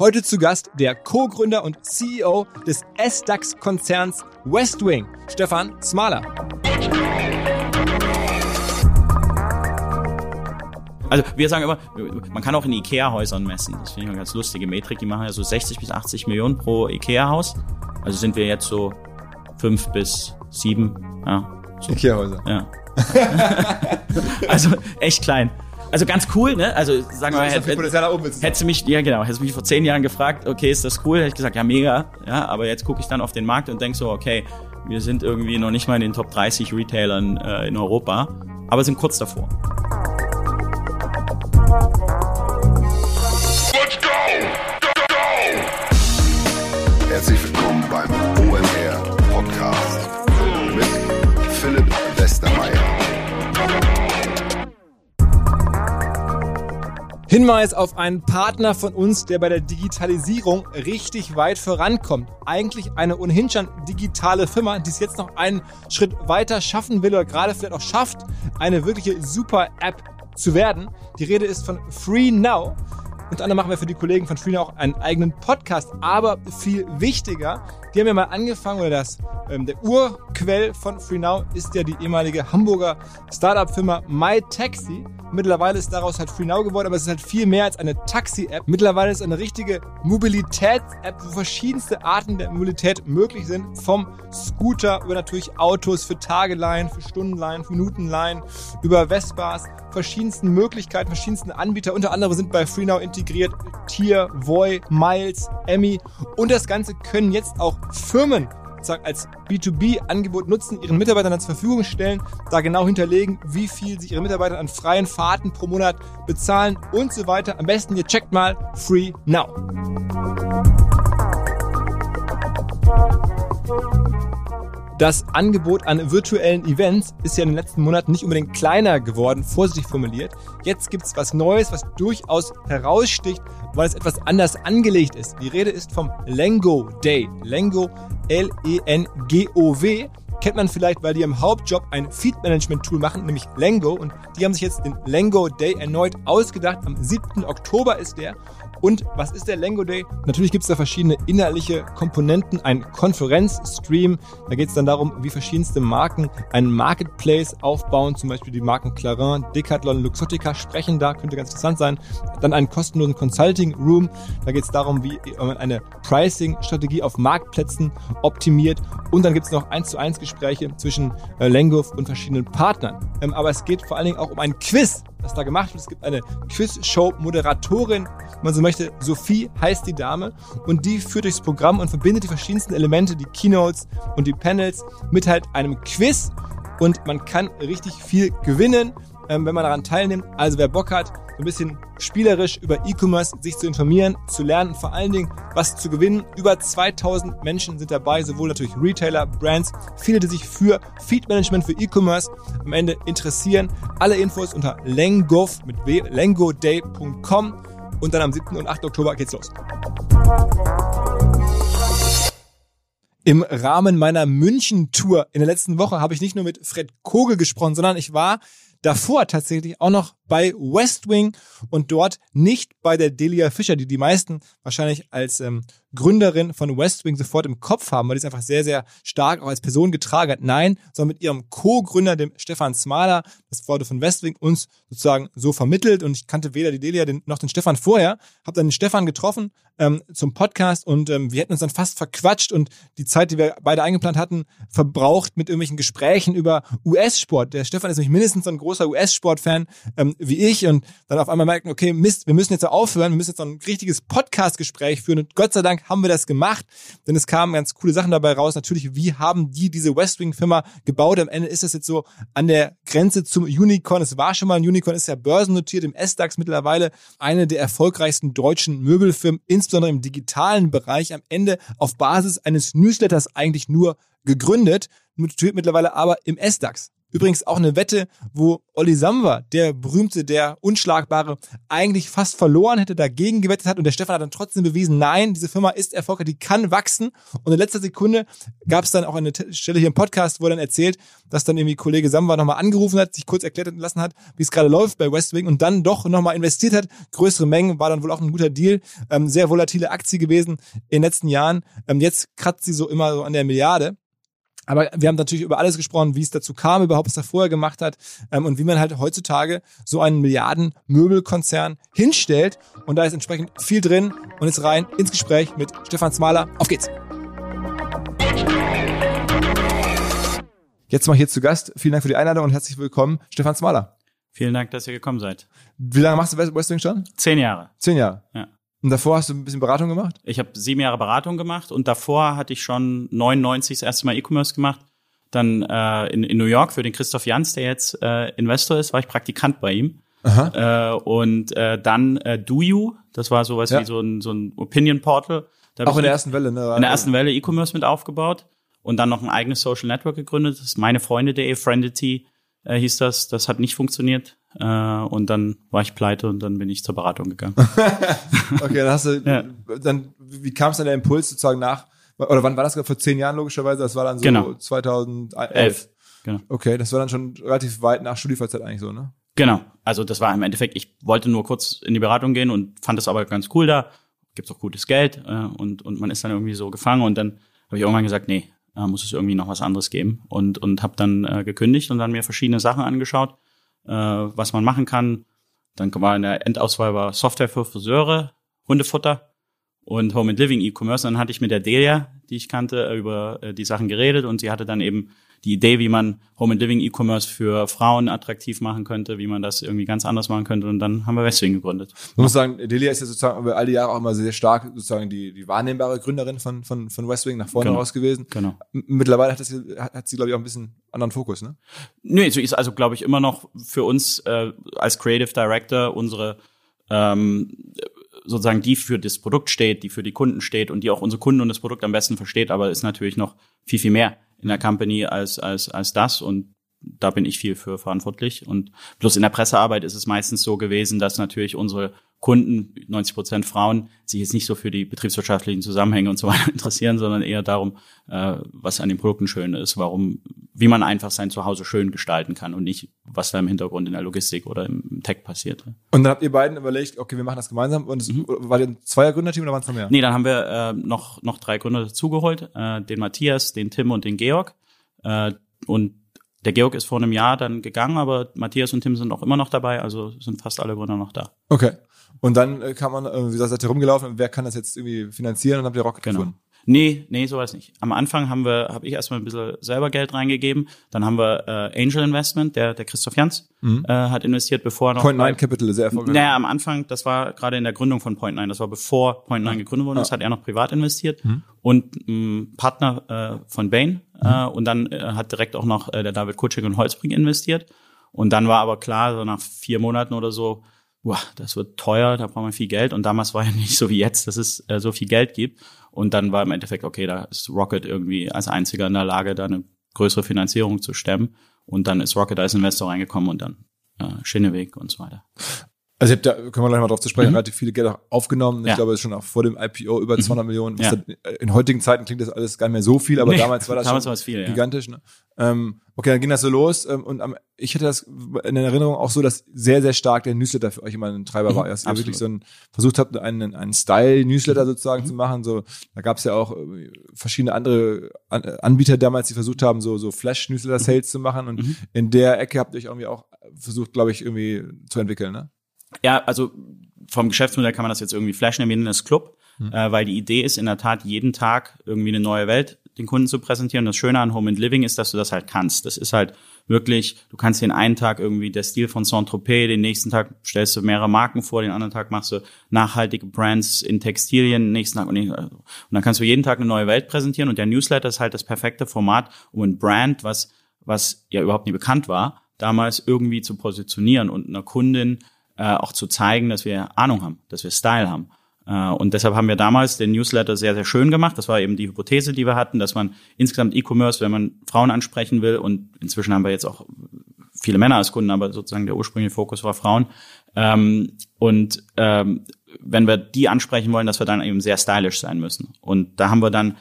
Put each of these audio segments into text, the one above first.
Heute zu Gast der Co-Gründer und CEO des S-DAX-Konzerns Westwing, Stefan Smaler. Also wir sagen immer, man kann auch in Ikea-Häusern messen. Das finde ich eine ganz lustige Metrik. Die machen ja so 60 bis 80 Millionen pro Ikea-Haus. Also sind wir jetzt so fünf bis sieben. Ja, so. Ikea-Häuser. Ja. also echt klein. Also ganz cool, ne? Also sagen wir mal, hätte, hättest du mich, ja genau, hättest du mich vor zehn Jahren gefragt, okay, ist das cool? Hätte ich gesagt, ja mega, ja. Aber jetzt gucke ich dann auf den Markt und denk so, okay, wir sind irgendwie noch nicht mal in den Top 30 Retailern äh, in Europa, aber sind kurz davor. Hinweis auf einen Partner von uns, der bei der Digitalisierung richtig weit vorankommt. Eigentlich eine ohnehin schon digitale Firma, die es jetzt noch einen Schritt weiter schaffen will oder gerade vielleicht auch schafft, eine wirkliche super App zu werden. Die Rede ist von Free Now. Unter anderem machen wir für die Kollegen von FreeNow auch einen eigenen Podcast. Aber viel wichtiger, die haben ja mal angefangen, oder das, ähm, der Urquell von FreeNow ist ja die ehemalige Hamburger Startup-Firma MyTaxi. Mittlerweile ist daraus halt FreeNow geworden, aber es ist halt viel mehr als eine Taxi-App. Mittlerweile ist es eine richtige Mobilitäts-App, wo verschiedenste Arten der Mobilität möglich sind. Vom Scooter über natürlich Autos für Tageleihen, für Stundenleihen, für Minutenleihen, über Vespas, verschiedensten Möglichkeiten, verschiedensten Anbieter. Unter anderem sind bei FreeNow integriert Tier, Voy, Miles, Emmy und das Ganze können jetzt auch Firmen als B2B-Angebot nutzen, ihren Mitarbeitern zur Verfügung stellen, da genau hinterlegen, wie viel sich ihre Mitarbeiter an freien Fahrten pro Monat bezahlen und so weiter. Am besten ihr checkt mal Free Now. Das Angebot an virtuellen Events ist ja in den letzten Monaten nicht unbedingt kleiner geworden, vorsichtig formuliert. Jetzt gibt es was Neues, was durchaus heraussticht, weil es etwas anders angelegt ist. Die Rede ist vom Lengo Day. Lengo, L-E-N-G-O-W kennt man vielleicht, weil die im Hauptjob ein Feed-Management-Tool machen, nämlich Lengo. Und die haben sich jetzt den Lengo Day erneut ausgedacht. Am 7. Oktober ist der. Und was ist der Lengo Day? Natürlich gibt es da verschiedene inhaltliche Komponenten, ein Konferenzstream. Da geht es dann darum, wie verschiedenste Marken einen Marketplace aufbauen, zum Beispiel die Marken Clarin, Decathlon, Luxottica sprechen da, könnte ganz interessant sein. Dann einen kostenlosen Consulting Room. Da geht es darum, wie man eine Pricing-Strategie auf Marktplätzen optimiert. Und dann gibt es noch eins zu eins Gespräche zwischen äh, Lengo und verschiedenen Partnern. Ähm, aber es geht vor allen Dingen auch um ein Quiz was da gemacht wird. Es gibt eine Quiz-Show-Moderatorin, wenn man so möchte. Sophie heißt die Dame und die führt durchs Programm und verbindet die verschiedensten Elemente, die Keynotes und die Panels mit halt einem Quiz und man kann richtig viel gewinnen, ähm, wenn man daran teilnimmt. Also wer Bock hat, ein bisschen spielerisch über E-Commerce sich zu informieren, zu lernen, vor allen Dingen was zu gewinnen. Über 2000 Menschen sind dabei, sowohl natürlich Retailer, Brands, viele, die sich für Feed Management für E-Commerce am Ende interessieren. Alle Infos unter lengov mit lengoday.com und dann am 7. und 8. Oktober geht's los. Im Rahmen meiner München-Tour in der letzten Woche habe ich nicht nur mit Fred Kogel gesprochen, sondern ich war davor tatsächlich auch noch bei West Wing und dort nicht bei der Delia Fischer, die die meisten wahrscheinlich als ähm, Gründerin von West Wing sofort im Kopf haben, weil die es einfach sehr, sehr stark auch als Person getragen hat. Nein, sondern mit ihrem Co-Gründer, dem Stefan Smaler. Das wurde von West Wing uns sozusagen so vermittelt und ich kannte weder die Delia noch den Stefan vorher. Habe dann den Stefan getroffen ähm, zum Podcast und ähm, wir hätten uns dann fast verquatscht und die Zeit, die wir beide eingeplant hatten, verbraucht mit irgendwelchen Gesprächen über US-Sport. Der Stefan ist nämlich mindestens so ein großer US-Sport-Fan ähm, wie ich und dann auf einmal merken, okay, Mist, wir müssen jetzt aufhören, wir müssen jetzt so ein richtiges Podcast-Gespräch führen und Gott sei Dank haben wir das gemacht, denn es kamen ganz coole Sachen dabei raus. Natürlich, wie haben die diese Westwing-Firma gebaut? Am Ende ist das jetzt so an der Grenze zum Unicorn. Es war schon mal ein Unicorn, ist ja börsennotiert im S-DAX mittlerweile eine der erfolgreichsten deutschen Möbelfirmen, insbesondere im digitalen Bereich. Am Ende auf Basis eines Newsletters eigentlich nur gegründet, notiert mittlerweile aber im S-DAX. Übrigens auch eine Wette, wo Olli Samba, der berühmte, der unschlagbare, eigentlich fast verloren hätte, dagegen gewettet hat und der Stefan hat dann trotzdem bewiesen, nein, diese Firma ist erfolgreich, die kann wachsen. Und in letzter Sekunde gab es dann auch eine Stelle hier im Podcast, wo er dann erzählt, dass dann irgendwie Kollege Samba nochmal angerufen hat, sich kurz erklärt lassen hat, wie es gerade läuft bei West Wing und dann doch nochmal investiert hat. Größere Mengen war dann wohl auch ein guter Deal. Ähm, sehr volatile Aktie gewesen in den letzten Jahren. Ähm, jetzt kratzt sie so immer so an der Milliarde. Aber wir haben natürlich über alles gesprochen, wie es dazu kam, überhaupt was er vorher gemacht hat ähm, und wie man halt heutzutage so einen Milliarden-Möbelkonzern hinstellt. Und da ist entsprechend viel drin. Und jetzt rein ins Gespräch mit Stefan Smaler. Auf geht's! Jetzt mal hier zu Gast. Vielen Dank für die Einladung und herzlich willkommen, Stefan Smaler. Vielen Dank, dass ihr gekommen seid. Wie lange machst du Westwing schon? Zehn Jahre. Zehn Jahre? Ja. Und davor hast du ein bisschen Beratung gemacht? Ich habe sieben Jahre Beratung gemacht und davor hatte ich schon 99 das erste Mal E-Commerce gemacht. Dann äh, in, in New York für den Christoph Jans, der jetzt äh, Investor ist, war ich Praktikant bei ihm. Aha. Äh, und äh, dann äh, Do You, das war sowas ja. wie so ein, so ein Opinion Portal. Da Auch in der ersten Welle, ne? In der ersten Welle E-Commerce mit aufgebaut und dann noch ein eigenes Social Network gegründet. Das ist meinefreunde.de, Friendity äh, hieß das. Das hat nicht funktioniert. Äh, und dann war ich pleite und dann bin ich zur Beratung gegangen. okay, dann hast du, ja. dann, wie kam es dann der Impuls sozusagen nach, oder wann war das? Vor zehn Jahren logischerweise? Das war dann so genau. 2011. Genau. Okay, das war dann schon relativ weit nach Studiefreizeit eigentlich so, ne? Genau. Also das war im Endeffekt, ich wollte nur kurz in die Beratung gehen und fand es aber ganz cool da. Gibt's auch gutes Geld äh, und, und man ist dann irgendwie so gefangen und dann habe ich irgendwann gesagt, nee, äh, muss es irgendwie noch was anderes geben und, und habe dann äh, gekündigt und dann mir verschiedene Sachen angeschaut äh, was man machen kann. Dann war in der Endauswahl war Software für Friseure, Hundefutter und Home and Living E-Commerce. Dann hatte ich mit der Delia, die ich kannte, über äh, die Sachen geredet und sie hatte dann eben die Idee, wie man Home and Living E-Commerce für Frauen attraktiv machen könnte, wie man das irgendwie ganz anders machen könnte. Und dann haben wir Westwing gegründet. Man muss sagen, Delia ist ja sozusagen über all die Jahre auch immer sehr stark sozusagen die, die wahrnehmbare Gründerin von, von, von Westwing nach vorne genau. raus gewesen. Genau. Mittlerweile hat, das, hat, hat sie, glaube ich, auch ein bisschen anderen Fokus, ne? Nee, so ist also, glaube ich, immer noch für uns äh, als Creative Director unsere ähm, sozusagen die für das Produkt steht, die für die Kunden steht und die auch unsere Kunden und das Produkt am besten versteht, aber ist natürlich noch viel, viel mehr in der Company als, als, als das und da bin ich viel für verantwortlich. Und bloß in der Pressearbeit ist es meistens so gewesen, dass natürlich unsere Kunden, 90 Prozent Frauen, sich jetzt nicht so für die betriebswirtschaftlichen Zusammenhänge und so weiter interessieren, sondern eher darum, äh, was an den Produkten schön ist, warum, wie man einfach sein Zuhause schön gestalten kann und nicht, was da im Hintergrund in der Logistik oder im Tech passiert. Und dann habt ihr beiden überlegt, okay, wir machen das gemeinsam. Und es, mhm. war ihr ein zweier Gründerteam oder waren es noch mehr? Nee, dann haben wir äh, noch, noch drei Gründer dazugeholt, äh, den Matthias, den Tim und den Georg. Äh, und der Georg ist vor einem Jahr dann gegangen, aber Matthias und Tim sind auch immer noch dabei, also sind fast alle Gründer noch da. Okay. Und dann äh, kann man, äh, wie seid ihr rumgelaufen, wer kann das jetzt irgendwie finanzieren und habt ihr Rocket genau. gefunden? Nee, nee, sowas nicht. Am Anfang haben wir, habe ich erstmal ein bisschen selber Geld reingegeben. Dann haben wir äh, Angel Investment, der, der Christoph Jans mhm. äh, hat investiert, bevor noch. Point Nine Capital, sehr erfolgreich. Naja, am Anfang, das war gerade in der Gründung von Point Nine, das war bevor Point Nine gegründet wurde, ah. das hat er noch privat investiert. Mhm. Und ein Partner äh, von Bain. Mhm. Äh, und dann äh, hat direkt auch noch äh, der David Kutschig und Holzbrink investiert. Und dann war aber klar, so nach vier Monaten oder so, boah, das wird teuer, da braucht man viel Geld. Und damals war ja nicht so wie jetzt, dass es äh, so viel Geld gibt. Und dann war im Endeffekt, okay, da ist Rocket irgendwie als einziger in der Lage, da eine größere Finanzierung zu stemmen. Und dann ist Rocket als Investor reingekommen und dann äh, Schinneweg und so weiter. Also ich hab da können wir gleich mal drauf zu sprechen, mhm. relativ viele Gelder aufgenommen. Ja. Ich glaube, schon auch vor dem IPO über 200 mhm. Millionen. Ja. in heutigen Zeiten klingt das alles gar nicht mehr so viel, aber nee, damals war das damals schon viel, gigantisch. Ja. Ne? Ähm, okay, dann ging das so los ähm, und am, ich hatte das in Erinnerung auch so, dass sehr, sehr stark der Newsletter für euch immer ein Treiber mhm, war. Dass ihr wirklich so ein, versucht habt, einen, einen Style-Newsletter sozusagen mhm. zu machen. So, da gab es ja auch äh, verschiedene andere Anbieter damals, die versucht haben, so, so Flash-Newsletter-Sales mhm. zu machen und mhm. in der Ecke habt ihr euch irgendwie auch versucht, glaube ich, irgendwie zu entwickeln, ne? Ja, also vom Geschäftsmodell kann man das jetzt irgendwie flashen, nennen das Club, mhm. äh, weil die Idee ist in der Tat jeden Tag irgendwie eine neue Welt den Kunden zu präsentieren. Das Schöne an Home and Living ist, dass du das halt kannst. Das ist halt wirklich, du kannst den einen Tag irgendwie der Stil von Saint-Tropez, den nächsten Tag stellst du mehrere Marken vor, den anderen Tag machst du nachhaltige Brands in Textilien, nächsten Tag und, und dann kannst du jeden Tag eine neue Welt präsentieren und der Newsletter ist halt das perfekte Format, um ein Brand, was, was ja überhaupt nie bekannt war, damals irgendwie zu positionieren und einer Kundin äh, auch zu zeigen, dass wir Ahnung haben, dass wir Style haben. Äh, und deshalb haben wir damals den Newsletter sehr, sehr schön gemacht. Das war eben die Hypothese, die wir hatten, dass man insgesamt E-Commerce, wenn man Frauen ansprechen will, und inzwischen haben wir jetzt auch viele Männer als Kunden, aber sozusagen der ursprüngliche Fokus war Frauen. Ähm, und ähm, wenn wir die ansprechen wollen, dass wir dann eben sehr stylisch sein müssen. Und da haben wir dann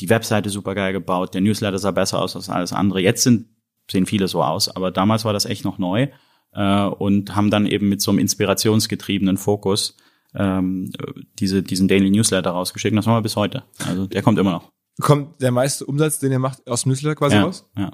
die Webseite super geil gebaut, der Newsletter sah besser aus als alles andere. Jetzt sind, sehen viele so aus, aber damals war das echt noch neu äh, und haben dann eben mit so einem inspirationsgetriebenen Fokus ähm, diese, diesen Daily Newsletter rausgeschickt. Und das machen wir bis heute. Also der kommt immer noch. Kommt der meiste Umsatz, den ihr macht, aus dem Newsletter quasi ja, raus? Ja.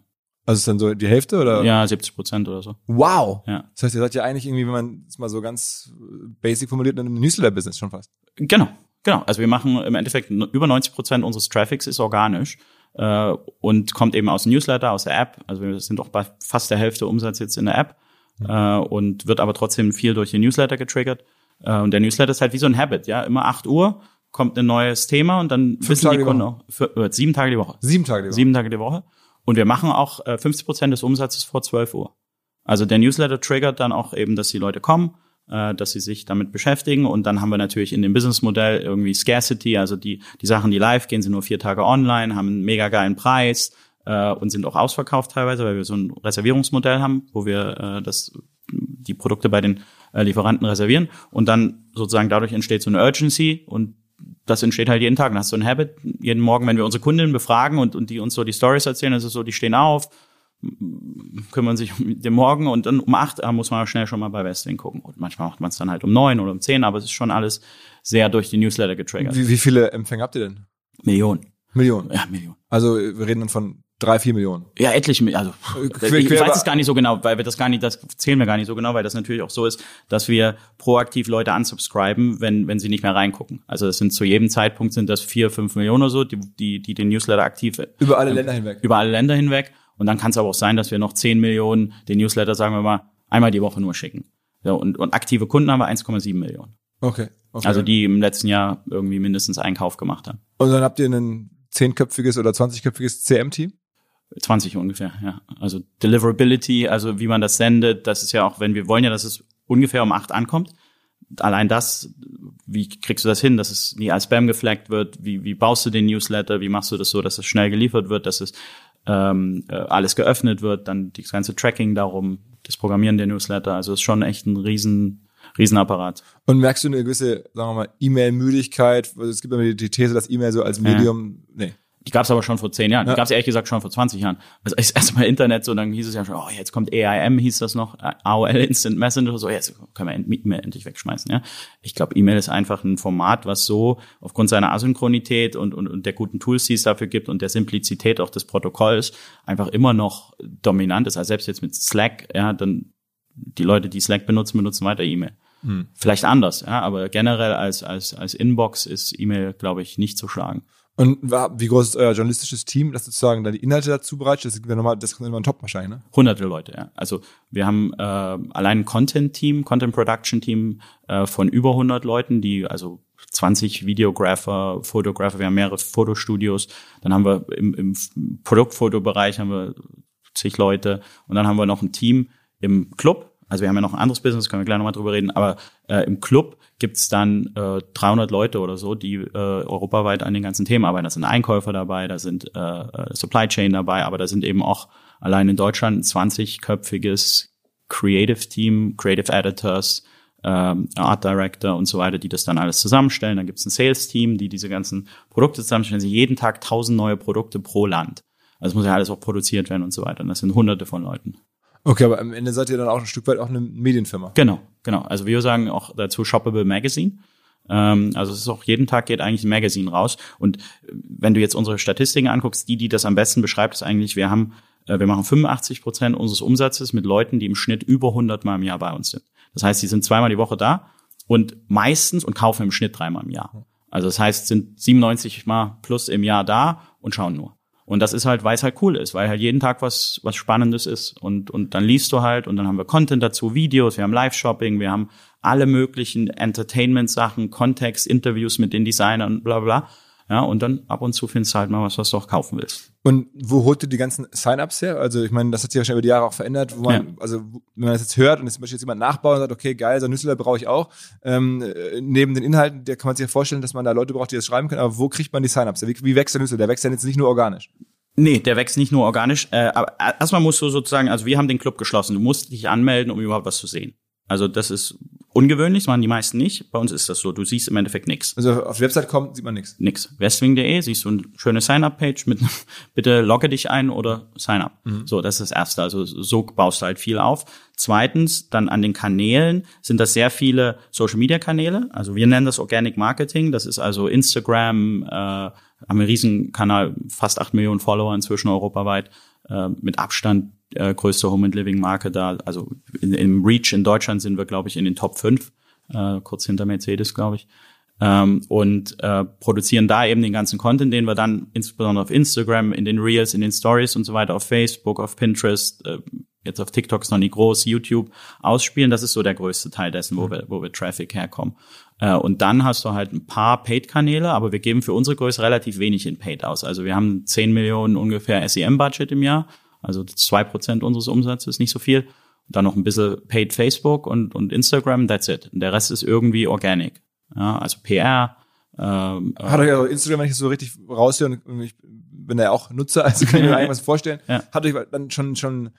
Also ist dann so die Hälfte oder? Ja, 70 Prozent oder so. Wow. Ja. Das heißt, ihr seid ja eigentlich irgendwie, wenn man es mal so ganz basic formuliert, in einem Newsletter-Business schon fast. Genau, genau. Also wir machen im Endeffekt über 90 Prozent unseres Traffics ist organisch äh, und kommt eben aus dem Newsletter, aus der App. Also wir sind auch bei fast der Hälfte Umsatz jetzt in der App mhm. äh, und wird aber trotzdem viel durch den Newsletter getriggert. Äh, und der Newsletter ist halt wie so ein Habit, ja. Immer 8 Uhr kommt ein neues Thema und dann Fünf wissen Tage die Kunden auch, für, äh, sieben Tage die Woche. Sieben Tage die Woche. Sieben Tage die Woche. Und wir machen auch äh, 50 Prozent des Umsatzes vor 12 Uhr. Also der Newsletter triggert dann auch eben, dass die Leute kommen, äh, dass sie sich damit beschäftigen. Und dann haben wir natürlich in dem Businessmodell irgendwie Scarcity, also die, die Sachen, die live gehen, sind nur vier Tage online, haben einen mega geilen Preis äh, und sind auch ausverkauft teilweise, weil wir so ein Reservierungsmodell haben, wo wir äh, das, die Produkte bei den äh, Lieferanten reservieren. Und dann sozusagen dadurch entsteht so eine Urgency und das entsteht halt jeden Tag. Dann hast du ein Habit. Jeden Morgen, wenn wir unsere Kundinnen befragen und, und die uns so die Stories erzählen, ist es so, die stehen auf, kümmern sich um den Morgen und dann um acht äh, muss man schnell schon mal bei Westwing gucken. Und manchmal macht man es dann halt um neun oder um zehn, aber es ist schon alles sehr durch die Newsletter getriggert. Wie, wie viele Empfänger habt ihr denn? Millionen. Millionen? Ja, Millionen. Also wir reden dann von drei, vier Millionen. Ja, etliche, also quer, ich weiß es gar nicht so genau, weil wir das gar nicht, das zählen wir gar nicht so genau, weil das natürlich auch so ist, dass wir proaktiv Leute unsubscriben, wenn, wenn sie nicht mehr reingucken. Also das sind zu jedem Zeitpunkt sind das vier, fünf Millionen oder so, die, die, die den Newsletter aktiv über alle ähm, Länder hinweg. Über alle Länder hinweg. Und dann kann es aber auch sein, dass wir noch zehn Millionen den Newsletter, sagen wir mal, einmal die Woche nur schicken. So, und, und aktive Kunden haben wir 1,7 Millionen. Okay, okay. Also die im letzten Jahr irgendwie mindestens einen Kauf gemacht haben. Und dann habt ihr ein zehnköpfiges oder zwanzigköpfiges CM-Team? 20 ungefähr, ja. Also Deliverability, also wie man das sendet, das ist ja auch, wenn wir wollen ja, dass es ungefähr um acht ankommt. Allein das, wie kriegst du das hin, dass es nie als Spam geflaggt wird? Wie, wie baust du den Newsletter? Wie machst du das so, dass es schnell geliefert wird, dass es ähm, äh, alles geöffnet wird? Dann das ganze Tracking darum, das Programmieren der Newsletter. Also es ist schon echt ein riesen, Riesenapparat. Und merkst du eine gewisse, sagen wir mal, E-Mail-Müdigkeit? Also es gibt immer die These, dass E-Mail so als Medium, ja. nee. Die gab es aber schon vor zehn Jahren. Ja. Die gab es ehrlich gesagt schon vor 20 Jahren. Also das erste Mal Internet, so dann hieß es ja schon, oh, jetzt kommt AIM, hieß das noch, AOL Instant Messenger, so jetzt können wir E-Mail endlich wegschmeißen. Ja, ich glaube, E-Mail ist einfach ein Format, was so aufgrund seiner Asynchronität und, und, und der guten Tools, die es dafür gibt und der Simplizität auch des Protokolls einfach immer noch dominant ist. Also selbst jetzt mit Slack, ja, dann die Leute, die Slack benutzen, benutzen weiter E-Mail. Hm. Vielleicht anders, ja, aber generell als als als Inbox ist E-Mail, glaube ich, nicht zu schlagen. Und wie groß ist euer journalistisches Team, das sozusagen dann die Inhalte dazu bereitet? Das ist nochmal, das ist immer ein Top wahrscheinlich, ne? Hunderte Leute, ja. Also wir haben äh, allein ein Content-Team, Content-Production-Team äh, von über 100 Leuten, die also 20 Videographer, Fotografer, wir haben mehrere Fotostudios. Dann haben wir im, im Produktfotobereich haben wir zig Leute und dann haben wir noch ein Team im Club, also wir haben ja noch ein anderes Business, können wir gleich nochmal drüber reden, aber äh, im Club gibt's dann äh, 300 Leute oder so, die äh, europaweit an den ganzen Themen arbeiten. Da sind Einkäufer dabei, da sind äh, äh Supply Chain dabei, aber da sind eben auch allein in Deutschland ein 20-köpfiges Creative Team, Creative Editors, ähm, Art Director und so weiter, die das dann alles zusammenstellen. Dann gibt's ein Sales Team, die diese ganzen Produkte zusammenstellen. Sie jeden Tag tausend neue Produkte pro Land. Also muss ja alles auch produziert werden und so weiter. Und das sind hunderte von Leuten. Okay, aber am Ende seid ihr dann auch ein Stück weit auch eine Medienfirma. Genau, genau. Also wir sagen auch dazu Shoppable Magazine. Ähm, also es ist auch jeden Tag geht eigentlich ein Magazine raus. Und wenn du jetzt unsere Statistiken anguckst, die, die das am besten beschreibt, ist eigentlich, wir haben, äh, wir machen 85 Prozent unseres Umsatzes mit Leuten, die im Schnitt über 100 Mal im Jahr bei uns sind. Das heißt, die sind zweimal die Woche da und meistens und kaufen im Schnitt dreimal im Jahr. Also das heißt, sind 97 Mal plus im Jahr da und schauen nur. Und das ist halt, weil es halt cool ist, weil halt jeden Tag was, was Spannendes ist. Und, und dann liest du halt und dann haben wir Content dazu, Videos, wir haben Live-Shopping, wir haben alle möglichen Entertainment-Sachen, Kontext, Interviews mit den Designern, bla bla. Ja, und dann ab und zu findest du halt mal was, was du auch kaufen willst. Und wo holt ihr die ganzen Sign-ups her? Also ich meine, das hat sich ja schon über die Jahre auch verändert, wo man, ja. also wenn man das jetzt hört und jetzt zum Beispiel jetzt jemand nachbaut und sagt, okay, geil, so ein Newsletter brauche ich auch. Ähm, neben den Inhalten, der kann man sich ja vorstellen, dass man da Leute braucht, die das schreiben können, aber wo kriegt man die Sign-ups? Wie, wie wächst der Newsletter? Der wächst ja jetzt nicht nur organisch. Nee, der wächst nicht nur organisch. Äh, aber erstmal musst du sozusagen, also wir haben den Club geschlossen. Du musst dich anmelden, um überhaupt was zu sehen. Also das ist ungewöhnlich, das machen die meisten nicht. Bei uns ist das so, du siehst im Endeffekt nichts. Also auf die Website kommt, sieht man nichts. Nix. Westwing.de siehst du eine schöne Sign-up-Page mit bitte logge dich ein oder sign up. Mhm. So, das ist das erste. Also so baust du halt viel auf. Zweitens, dann an den Kanälen sind das sehr viele Social-Media-Kanäle. Also wir nennen das Organic Marketing. Das ist also Instagram, äh, haben einen riesen Kanal, fast acht Millionen Follower inzwischen europaweit, äh, mit Abstand äh, größte Home and Living Marke da. Also in, im Reach in Deutschland sind wir, glaube ich, in den Top 5, äh, kurz hinter Mercedes, glaube ich. Ähm, und äh, produzieren da eben den ganzen Content, den wir dann insbesondere auf Instagram, in den Reels, in den Stories und so weiter, auf Facebook, auf Pinterest, äh, jetzt auf TikTok ist noch nie groß, YouTube ausspielen. Das ist so der größte Teil dessen, wo mhm. wir, wo wir Traffic herkommen. Äh, und dann hast du halt ein paar Paid-Kanäle, aber wir geben für unsere Größe relativ wenig in Paid aus. Also wir haben 10 Millionen ungefähr SEM-Budget im Jahr also zwei Prozent unseres Umsatzes, nicht so viel. Dann noch ein bisschen paid Facebook und, und Instagram, that's it. Und der Rest ist irgendwie organic. Ja, also PR. Ähm, hat euch also Instagram, wenn ich das so richtig raushöre, und ich bin ja auch Nutzer, also kann ich mir irgendwas vorstellen, ja. hat euch dann schon, schon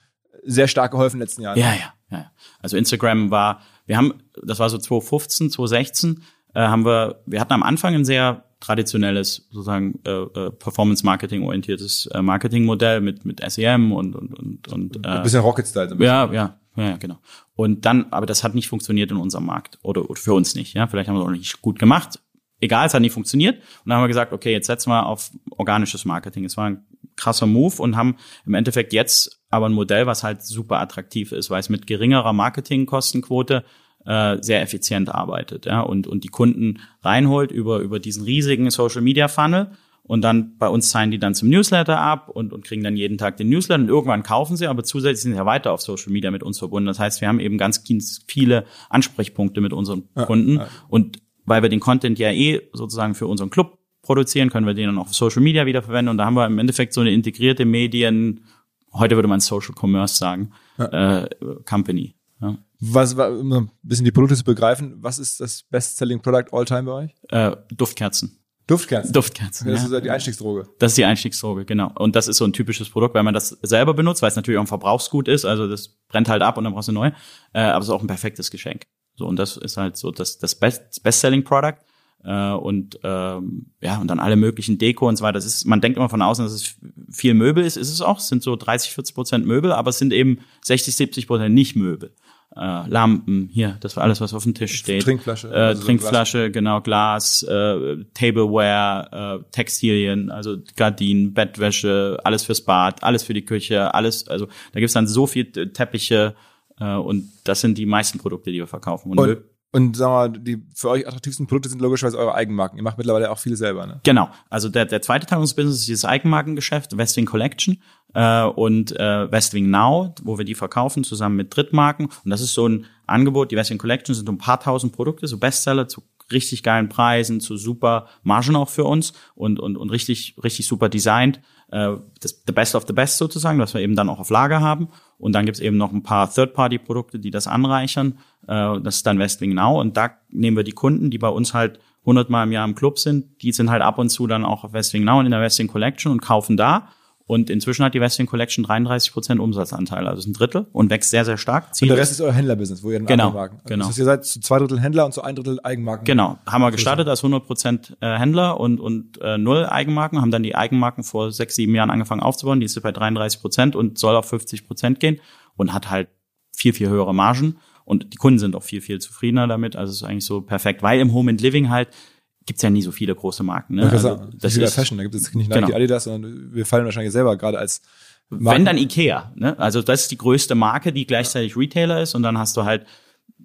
sehr stark geholfen in den letzten Jahren. Ja, ja, ja. Also Instagram war, wir haben, das war so 2015, 2016, äh, haben wir, wir hatten am Anfang ein sehr traditionelles sozusagen äh, äh, Performance Marketing orientiertes äh, Marketingmodell mit mit SEM und und und und äh, ein bisschen Rocket Style. Ja, ja, ja, genau. Und dann, aber das hat nicht funktioniert in unserem Markt oder, oder für uns nicht. Ja, vielleicht haben wir es auch nicht gut gemacht. Egal, es hat nicht funktioniert. Und dann haben wir gesagt, okay, jetzt setzen wir auf organisches Marketing. Es war ein krasser Move und haben im Endeffekt jetzt aber ein Modell, was halt super attraktiv ist, weil es mit geringerer Marketingkostenquote äh, sehr effizient arbeitet ja, und, und die Kunden reinholt über, über diesen riesigen Social Media Funnel und dann bei uns zahlen die dann zum Newsletter ab und, und kriegen dann jeden Tag den Newsletter und irgendwann kaufen sie, aber zusätzlich sind sie ja weiter auf Social Media mit uns verbunden. Das heißt, wir haben eben ganz viele Ansprechpunkte mit unseren ja, Kunden ja. und weil wir den Content ja eh sozusagen für unseren Club produzieren, können wir den dann auch auf Social Media wieder verwenden und da haben wir im Endeffekt so eine integrierte Medien, heute würde man Social Commerce sagen, ja. äh, Company. Ja. Was war um ein bisschen die Produkte zu begreifen, was ist das Best-Selling Product all time bei euch? Äh, Duftkerzen. Duftkerzen. Duftkerzen. Das ja. ist die Einstiegsdroge. Das ist die Einstiegsdroge, genau. Und das ist so ein typisches Produkt, weil man das selber benutzt, weil es natürlich auch ein Verbrauchsgut ist. Also das brennt halt ab und dann brauchst du neu. Äh, aber es ist auch ein perfektes Geschenk. So und das ist halt so das das Best Best-Selling Product. Äh, und ähm, ja und dann alle möglichen Deko und so weiter. Das ist, man denkt immer von außen, dass es viel Möbel ist, ist es auch. Es sind so 30, 40 Prozent Möbel, aber es sind eben 60, 70 Prozent nicht Möbel äh, Lampen, hier, das war alles, was auf dem Tisch steht. Trinkflasche. Äh, also Trinkflasche, Glas. genau, Glas, äh, Tableware, äh, Textilien, also Gardinen, Bettwäsche, alles fürs Bad, alles für die Küche, alles, also da gibt's dann so viel Teppiche äh, und das sind die meisten Produkte, die wir verkaufen. Und, und und sagen wir mal, die für euch attraktivsten Produkte sind logischerweise eure Eigenmarken. Ihr macht mittlerweile auch viele selber, ne? Genau. Also der, der zweite Teil unseres Business ist dieses Eigenmarkengeschäft, Westwing Collection äh, und äh, Westwing Now, wo wir die verkaufen zusammen mit Drittmarken. Und das ist so ein Angebot. Die Westwing Collection sind ein paar tausend Produkte, so Bestseller zu richtig geilen Preisen, zu super Margen auch für uns und und und richtig richtig super designt. Äh, das the best of the best sozusagen, was wir eben dann auch auf Lager haben. Und dann gibt's eben noch ein paar Third-Party-Produkte, die das anreichern. Äh, das ist dann Westwing Now. Und da nehmen wir die Kunden, die bei uns halt 100 Mal im Jahr im Club sind, die sind halt ab und zu dann auch auf Westwing Now und in der Westwing Collection und kaufen da. Und inzwischen hat die Westwing Collection 33 Prozent Umsatzanteil, also ein Drittel und wächst sehr, sehr stark. Ziel und der Rest ist euer Händlerbusiness, wo ihr dann genau, Eigenmarken. Also genau. Das heißt, ihr seid zu zwei Drittel Händler und zu ein Drittel Eigenmarken. Genau. Haben wir gestartet als 100 Prozent äh, Händler und, und äh, null Eigenmarken, haben dann die Eigenmarken vor sechs, sieben Jahren angefangen aufzubauen. Die ist bei 33 Prozent und soll auf 50 Prozent gehen und hat halt viel, viel höhere Margen. Und die Kunden sind auch viel, viel zufriedener damit. Also es ist eigentlich so perfekt, weil im Home and Living halt gibt's ja nie so viele große Marken. Ne? Also, das ist Fashion, da gibt es nicht Nike, genau. Adidas, sondern wir fallen wahrscheinlich selber gerade als Marken. Wenn dann Ikea, ne? Also das ist die größte Marke, die gleichzeitig Retailer ist und dann hast du halt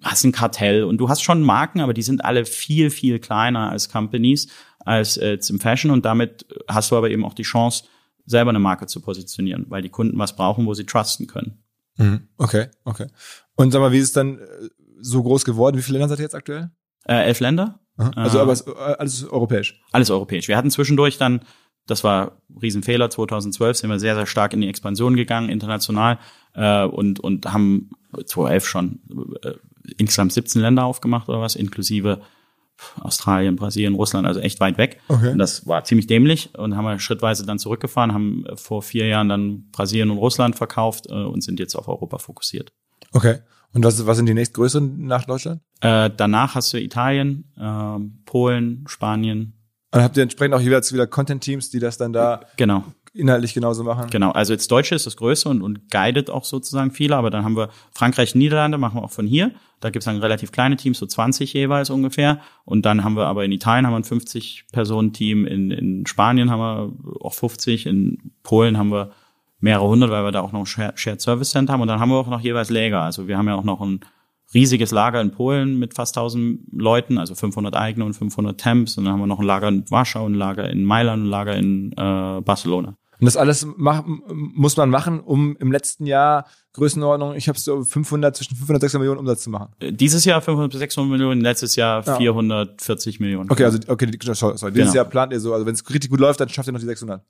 hast ein Kartell und du hast schon Marken, aber die sind alle viel viel kleiner als Companies als äh, im Fashion und damit hast du aber eben auch die Chance selber eine Marke zu positionieren, weil die Kunden was brauchen, wo sie trusten können. Mhm. Okay, okay. Und sag mal, wie ist es dann äh, so groß geworden? Wie viele Länder seid ihr jetzt aktuell? Äh, elf Länder. Also aber alles europäisch. Alles europäisch. Wir hatten zwischendurch dann, das war Riesenfehler, 2012 sind wir sehr, sehr stark in die Expansion gegangen, international, äh, und, und haben 2011 schon äh, insgesamt 17 Länder aufgemacht oder was, inklusive Australien, Brasilien, Russland, also echt weit weg. Okay. Und das war ziemlich dämlich und haben wir schrittweise dann zurückgefahren, haben vor vier Jahren dann Brasilien und Russland verkauft äh, und sind jetzt auf Europa fokussiert. Okay. Und was, was sind die nächstgrößeren nach Deutschland? Äh, danach hast du Italien, äh, Polen, Spanien. Und habt ihr entsprechend auch jeweils wieder Content-Teams, die das dann da genau. inhaltlich genauso machen? Genau, also jetzt Deutsche ist das Größte und, und guidet auch sozusagen viele, aber dann haben wir Frankreich, Niederlande, machen wir auch von hier. Da gibt's dann relativ kleine Teams, so 20 jeweils ungefähr. Und dann haben wir aber in Italien haben wir ein 50-Personen-Team, in, in Spanien haben wir auch 50, in Polen haben wir mehrere hundert, weil wir da auch noch ein Shared Service Center haben. Und dann haben wir auch noch jeweils Lager. Also wir haben ja auch noch ein riesiges Lager in Polen mit fast 1000 Leuten, also 500 eigene und 500 Temps. Und dann haben wir noch ein Lager in Warschau, ein Lager in Mailand, ein Lager in äh, Barcelona. Und das alles mach, muss man machen, um im letzten Jahr Größenordnung, ich habe so 500, zwischen 500 und 600 Millionen Umsatz zu machen. Äh, dieses Jahr 500 bis 600 Millionen, letztes Jahr ja. 440 Millionen. Okay, also okay, sorry, sorry. dieses genau. Jahr plant ihr so, also wenn es richtig gut läuft, dann schafft ihr noch die 600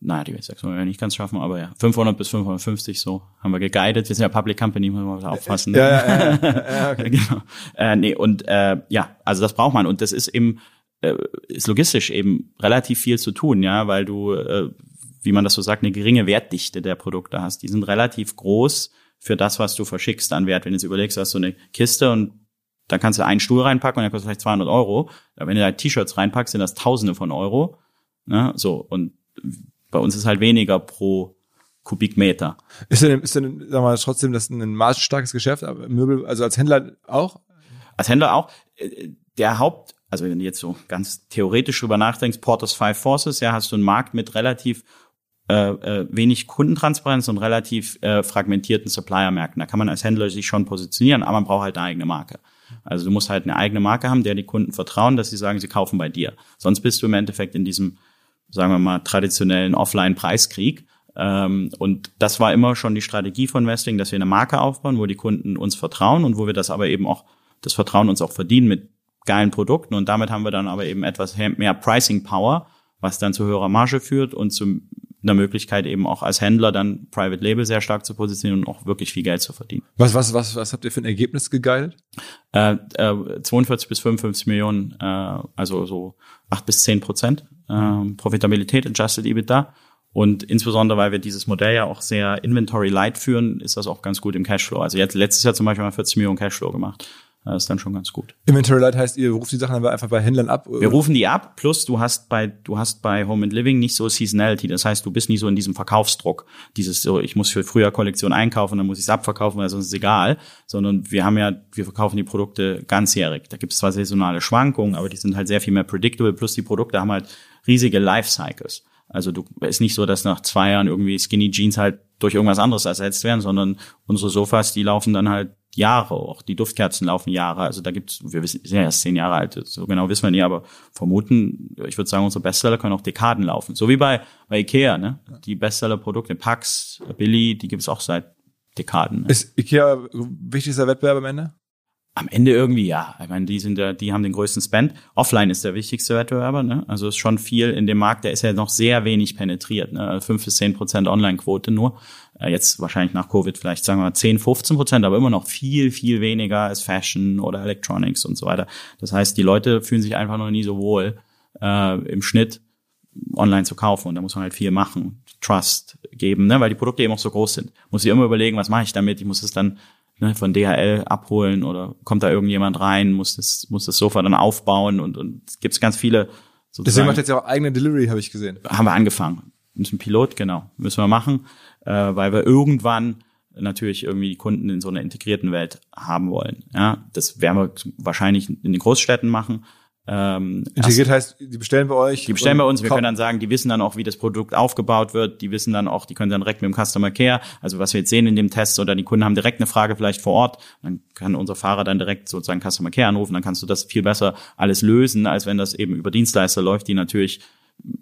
naja, die 600 wir nicht ganz schaffen, aber ja, 500 bis 550 so haben wir geguidet. Wir sind ja Public Company, müssen wir aufpassen. Ne? Ja, ja, ja, ja, okay. genau. Äh, nee, und äh, ja, also das braucht man und das ist eben äh, ist logistisch eben relativ viel zu tun, ja, weil du, äh, wie man das so sagt, eine geringe Wertdichte der Produkte hast. Die sind relativ groß für das, was du verschickst an Wert. Wenn du jetzt überlegst, hast du eine Kiste und da kannst du einen Stuhl reinpacken und der kostet vielleicht 200 Euro. Aber wenn du da T-Shirts reinpackst, sind das Tausende von Euro. Ne? So und bei uns ist halt weniger pro Kubikmeter. Ist denn, ist denn, sag mal, trotzdem das ein margenstarkes Geschäft, aber Möbel, also als Händler auch? Als Händler auch. Äh, der Haupt, also wenn du jetzt so ganz theoretisch drüber nachdenkst, Porters Five Forces, ja, hast du einen Markt mit relativ äh, äh, wenig Kundentransparenz und relativ äh, fragmentierten Supplier-Märkten. Da kann man als Händler sich schon positionieren, aber man braucht halt eine eigene Marke. Also du musst halt eine eigene Marke haben, der die Kunden vertrauen, dass sie sagen, sie kaufen bei dir. Sonst bist du im Endeffekt in diesem sagen wir mal, traditionellen Offline-Preiskrieg. Ähm, und das war immer schon die Strategie von Westwing, dass wir eine Marke aufbauen, wo die Kunden uns vertrauen und wo wir das aber eben auch, das Vertrauen uns auch verdienen mit geilen Produkten. Und damit haben wir dann aber eben etwas mehr Pricing Power, was dann zu höherer Marge führt und zu einer Möglichkeit eben auch als Händler dann Private Label sehr stark zu positionieren und auch wirklich viel Geld zu verdienen. Was, was, was, was habt ihr für ein Ergebnis geguidet? Äh, äh, 42 bis 55 Millionen, äh, also so acht bis zehn Prozent äh, Profitabilität, Adjusted EBITDA. Und insbesondere, weil wir dieses Modell ja auch sehr Inventory Light führen, ist das auch ganz gut im Cashflow. Also jetzt letztes Jahr zum Beispiel mal 40 Millionen Cashflow gemacht. Das ist dann schon ganz gut. Inventory Light heißt, ihr ruft die Sachen einfach bei Händlern ab? Wir rufen die ab, plus du hast bei, du hast bei Home and Living nicht so Seasonality. Das heißt, du bist nie so in diesem Verkaufsdruck. Dieses so, ich muss für früher Kollektion einkaufen, dann muss ich es abverkaufen, weil sonst ist es egal. Sondern wir haben ja, wir verkaufen die Produkte ganzjährig. Da gibt es zwar saisonale Schwankungen, aber die sind halt sehr viel mehr predictable, plus die Produkte haben halt riesige Lifecycles. Also du ist nicht so, dass nach zwei Jahren irgendwie Skinny Jeans halt durch irgendwas anderes ersetzt werden, sondern unsere Sofas, die laufen dann halt Jahre, auch die Duftkerzen laufen Jahre. Also da gibt's, wir wissen, sind ja erst zehn Jahre alt, so genau wissen wir nicht, aber vermuten, ich würde sagen, unsere Bestseller können auch Dekaden laufen. So wie bei, bei Ikea, ne? Die Bestseller-Produkte, Pax, Billy, die gibt's auch seit Dekaden. Ne? Ist Ikea wichtigster Wettbewerb am Ende? Am Ende irgendwie ja. Ich meine, die sind ja, die haben den größten Spend. Offline ist der wichtigste Wettbewerber, ne? Also ist schon viel in dem Markt, der ist ja noch sehr wenig penetriert, ne? Fünf bis zehn Prozent Online-Quote nur. Äh, jetzt wahrscheinlich nach Covid vielleicht sagen wir 10, 15 Prozent, aber immer noch viel, viel weniger als Fashion oder Electronics und so weiter. Das heißt, die Leute fühlen sich einfach noch nie so wohl äh, im Schnitt online zu kaufen und da muss man halt viel machen, Trust geben, ne? weil die Produkte eben auch so groß sind. Muss ich immer überlegen, was mache ich damit? Ich muss es dann ne, von DHL abholen oder kommt da irgendjemand rein, muss das, muss das Sofa dann aufbauen und, und es gibt ganz viele. Deswegen macht jetzt ja auch eigene Delivery, habe ich gesehen. Haben wir angefangen. Müssen Pilot, genau, müssen wir machen, äh, weil wir irgendwann natürlich irgendwie die Kunden in so einer integrierten Welt haben wollen. Ja, das werden wir wahrscheinlich in den Großstädten machen. Ähm, Integriert heißt, die bestellen bei euch? Die bestellen bei uns. Wir können dann sagen, die wissen dann auch, wie das Produkt aufgebaut wird. Die wissen dann auch, die können dann direkt mit dem Customer Care, also was wir jetzt sehen in dem Test, oder die Kunden haben direkt eine Frage vielleicht vor Ort. Dann kann unser Fahrer dann direkt sozusagen Customer Care anrufen. Dann kannst du das viel besser alles lösen, als wenn das eben über Dienstleister läuft, die natürlich,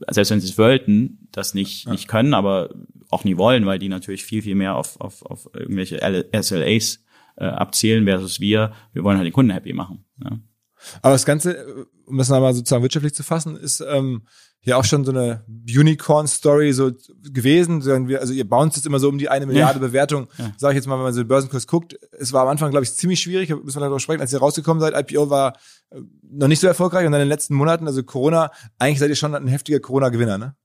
selbst wenn sie es wollten, das nicht, ja. nicht können, aber auch nie wollen, weil die natürlich viel, viel mehr auf, auf, auf irgendwelche SLAs äh, abzielen versus wir. Wir wollen halt den Kunden happy machen. Ja. Aber das Ganze, um das nochmal sozusagen wirtschaftlich zu fassen, ist ähm, ja auch schon so eine Unicorn-Story so gewesen. Also ihr bounced jetzt immer so um die eine Milliarde ja. Bewertung. Ja. Sage ich jetzt mal, wenn man so den Börsenkurs guckt. Es war am Anfang, glaube ich, ziemlich schwierig, müssen wir darüber sprechen, als ihr rausgekommen seid. IPO war äh, noch nicht so erfolgreich und dann in den letzten Monaten, also Corona, eigentlich seid ihr schon ein heftiger Corona-Gewinner, ne?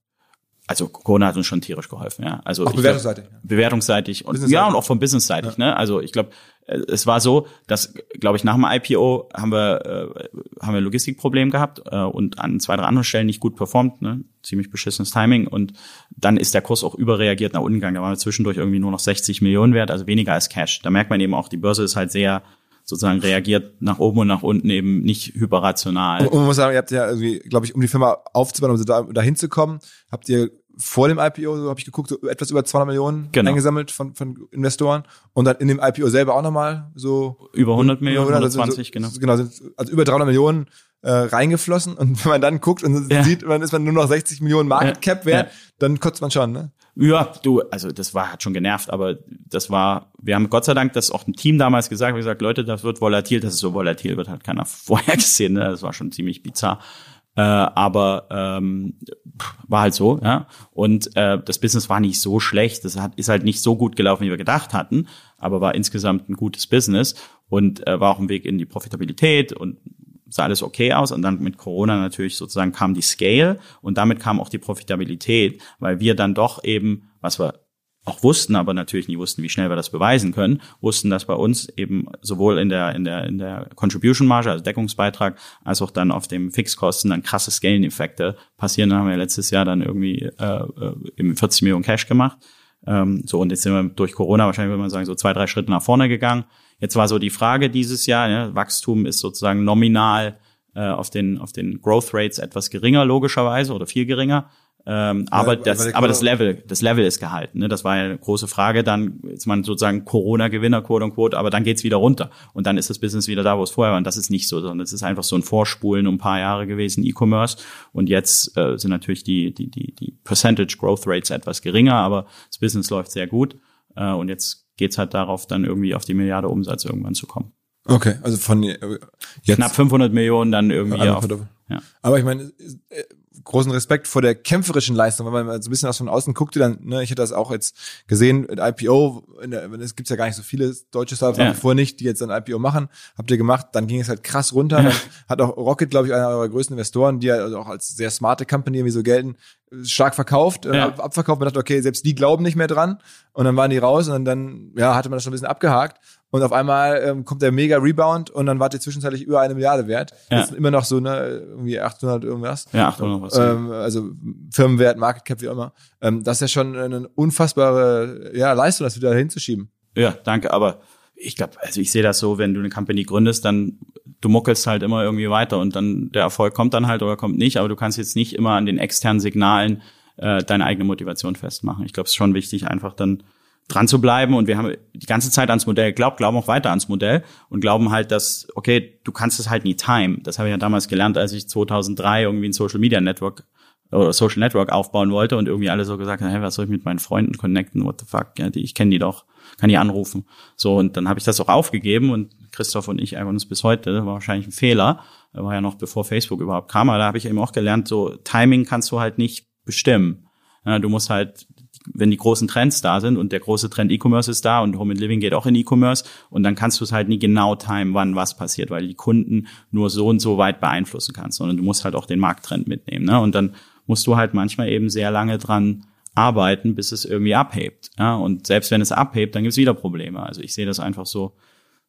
Also Corona hat uns schon tierisch geholfen, ja. Also auch bewertungsseitig. Glaub, bewertungsseitig und ja und auch vom Businessseitig, ja. ne? Also ich glaube, äh, es war so, dass glaube ich nach dem IPO haben wir äh, haben wir Logistikproblem gehabt äh, und an zwei drei anderen Stellen nicht gut performt, ne? Ziemlich beschissenes Timing und dann ist der Kurs auch überreagiert nach unten gegangen. Da waren wir zwischendurch irgendwie nur noch 60 Millionen wert, also weniger als Cash. Da merkt man eben auch, die Börse ist halt sehr sozusagen reagiert nach oben und nach unten eben nicht hyperrational. Und man muss sagen, ihr habt ja irgendwie, glaube ich, um die Firma aufzubauen, um da, da hinzukommen, habt ihr vor dem IPO, so habe ich geguckt, so etwas über 200 Millionen genau. eingesammelt von, von Investoren und dann in dem IPO selber auch nochmal so über 100 Millionen, 120, so, genau. Genau, also über 300 Millionen äh, reingeflossen und wenn man dann guckt und ja. sieht, dann ist man nur noch 60 Millionen Market Cap wert, ja. dann kotzt man schon, ne? Ja, du, also das war hat schon genervt, aber das war, wir haben Gott sei Dank das auch ein Team damals gesagt, wie gesagt, Leute, das wird volatil, dass es so volatil wird, hat keiner vorher gesehen, ne? das war schon ziemlich bizarr. Äh, aber ähm, war halt so, ja. Und äh, das Business war nicht so schlecht. Das hat, ist halt nicht so gut gelaufen, wie wir gedacht hatten, aber war insgesamt ein gutes Business und äh, war auch ein Weg in die Profitabilität und sah alles okay aus. Und dann mit Corona natürlich sozusagen kam die Scale und damit kam auch die Profitabilität, weil wir dann doch eben, was wir auch wussten, aber natürlich nie wussten, wie schnell wir das beweisen können, wussten, dass bei uns eben sowohl in der, in der, in der Contribution Marge, also Deckungsbeitrag, als auch dann auf dem Fixkosten dann krasse Skaleneffekte passieren. Dann haben wir letztes Jahr dann irgendwie äh, äh eben 40 Millionen Cash gemacht. Ähm, so, und jetzt sind wir durch Corona wahrscheinlich, würde man sagen, so zwei, drei Schritte nach vorne gegangen. Jetzt war so die Frage dieses Jahr, ja, Wachstum ist sozusagen nominal äh, auf den, auf den Growth Rates etwas geringer, logischerweise, oder viel geringer. Ähm, aber weil, das, aber das Level, das Level ist gehalten. Ne? Das war ja eine große Frage. Dann ist man sozusagen Corona-Gewinner, quote unquote, aber dann geht's wieder runter. Und dann ist das Business wieder da, wo es vorher war. Und das ist nicht so, sondern es ist einfach so ein Vorspulen um ein paar Jahre gewesen, E-Commerce. Und jetzt äh, sind natürlich die, die, die, die Percentage Growth Rates etwas geringer, aber das Business läuft sehr gut. Äh, und jetzt geht's halt darauf, dann irgendwie auf die Milliarde Umsatz irgendwann zu kommen. Okay, also von äh, jetzt knapp 500 Millionen dann irgendwie auf, ja. Aber ich meine, äh, großen Respekt vor der kämpferischen Leistung, wenn man so ein bisschen was von außen guckte, dann, ne, ich hätte das auch jetzt gesehen, mit IPO, es gibt ja gar nicht so viele deutsche Startups ja. vor nicht, die jetzt ein IPO machen, habt ihr gemacht, dann ging es halt krass runter, ja. hat auch Rocket, glaube ich, einer eurer größten Investoren, die ja also auch als sehr smarte Company irgendwie so gelten, stark verkauft, äh, ja. abverkauft, man dachte, okay, selbst die glauben nicht mehr dran und dann waren die raus und dann, ja, hatte man das schon ein bisschen abgehakt und auf einmal ähm, kommt der mega Rebound und dann wart ihr zwischenzeitlich über eine Milliarde wert. Ja. Das ist immer noch so, ne, irgendwie 800 irgendwas. Ja, 800 was. Ähm, also Firmenwert, Market Cap, wie auch immer. Ähm, das ist ja schon eine unfassbare ja, Leistung, das wieder hinzuschieben. Ja, danke, aber ich glaube, also ich sehe das so, wenn du eine Company gründest, dann du muckelst halt immer irgendwie weiter und dann der Erfolg kommt dann halt oder kommt nicht, aber du kannst jetzt nicht immer an den externen Signalen äh, deine eigene Motivation festmachen. Ich glaube, es ist schon wichtig, einfach dann dran zu bleiben und wir haben die ganze Zeit ans Modell geglaubt, glauben auch weiter ans Modell und glauben halt, dass, okay, du kannst es halt nie time. Das habe ich ja damals gelernt, als ich 2003 irgendwie ein Social Media Network oder Social Network aufbauen wollte und irgendwie alle so gesagt haben, hey, was soll ich mit meinen Freunden connecten? What the fuck? Ja, die, ich kenne die doch, kann die anrufen. So, und dann habe ich das auch aufgegeben und Christoph und ich ärgern uns bis heute, war wahrscheinlich ein Fehler, war ja noch bevor Facebook überhaupt kam, aber da habe ich eben auch gelernt, so Timing kannst du halt nicht bestimmen. Ja, du musst halt wenn die großen Trends da sind und der große Trend E-Commerce ist da und Home and Living geht auch in E-Commerce und dann kannst du es halt nie genau timen, wann was passiert, weil die Kunden nur so und so weit beeinflussen kannst, sondern du musst halt auch den Markttrend mitnehmen. Ne? Und dann musst du halt manchmal eben sehr lange dran arbeiten, bis es irgendwie abhebt. Ja? Und selbst wenn es abhebt, dann gibt es wieder Probleme. Also ich sehe das einfach so,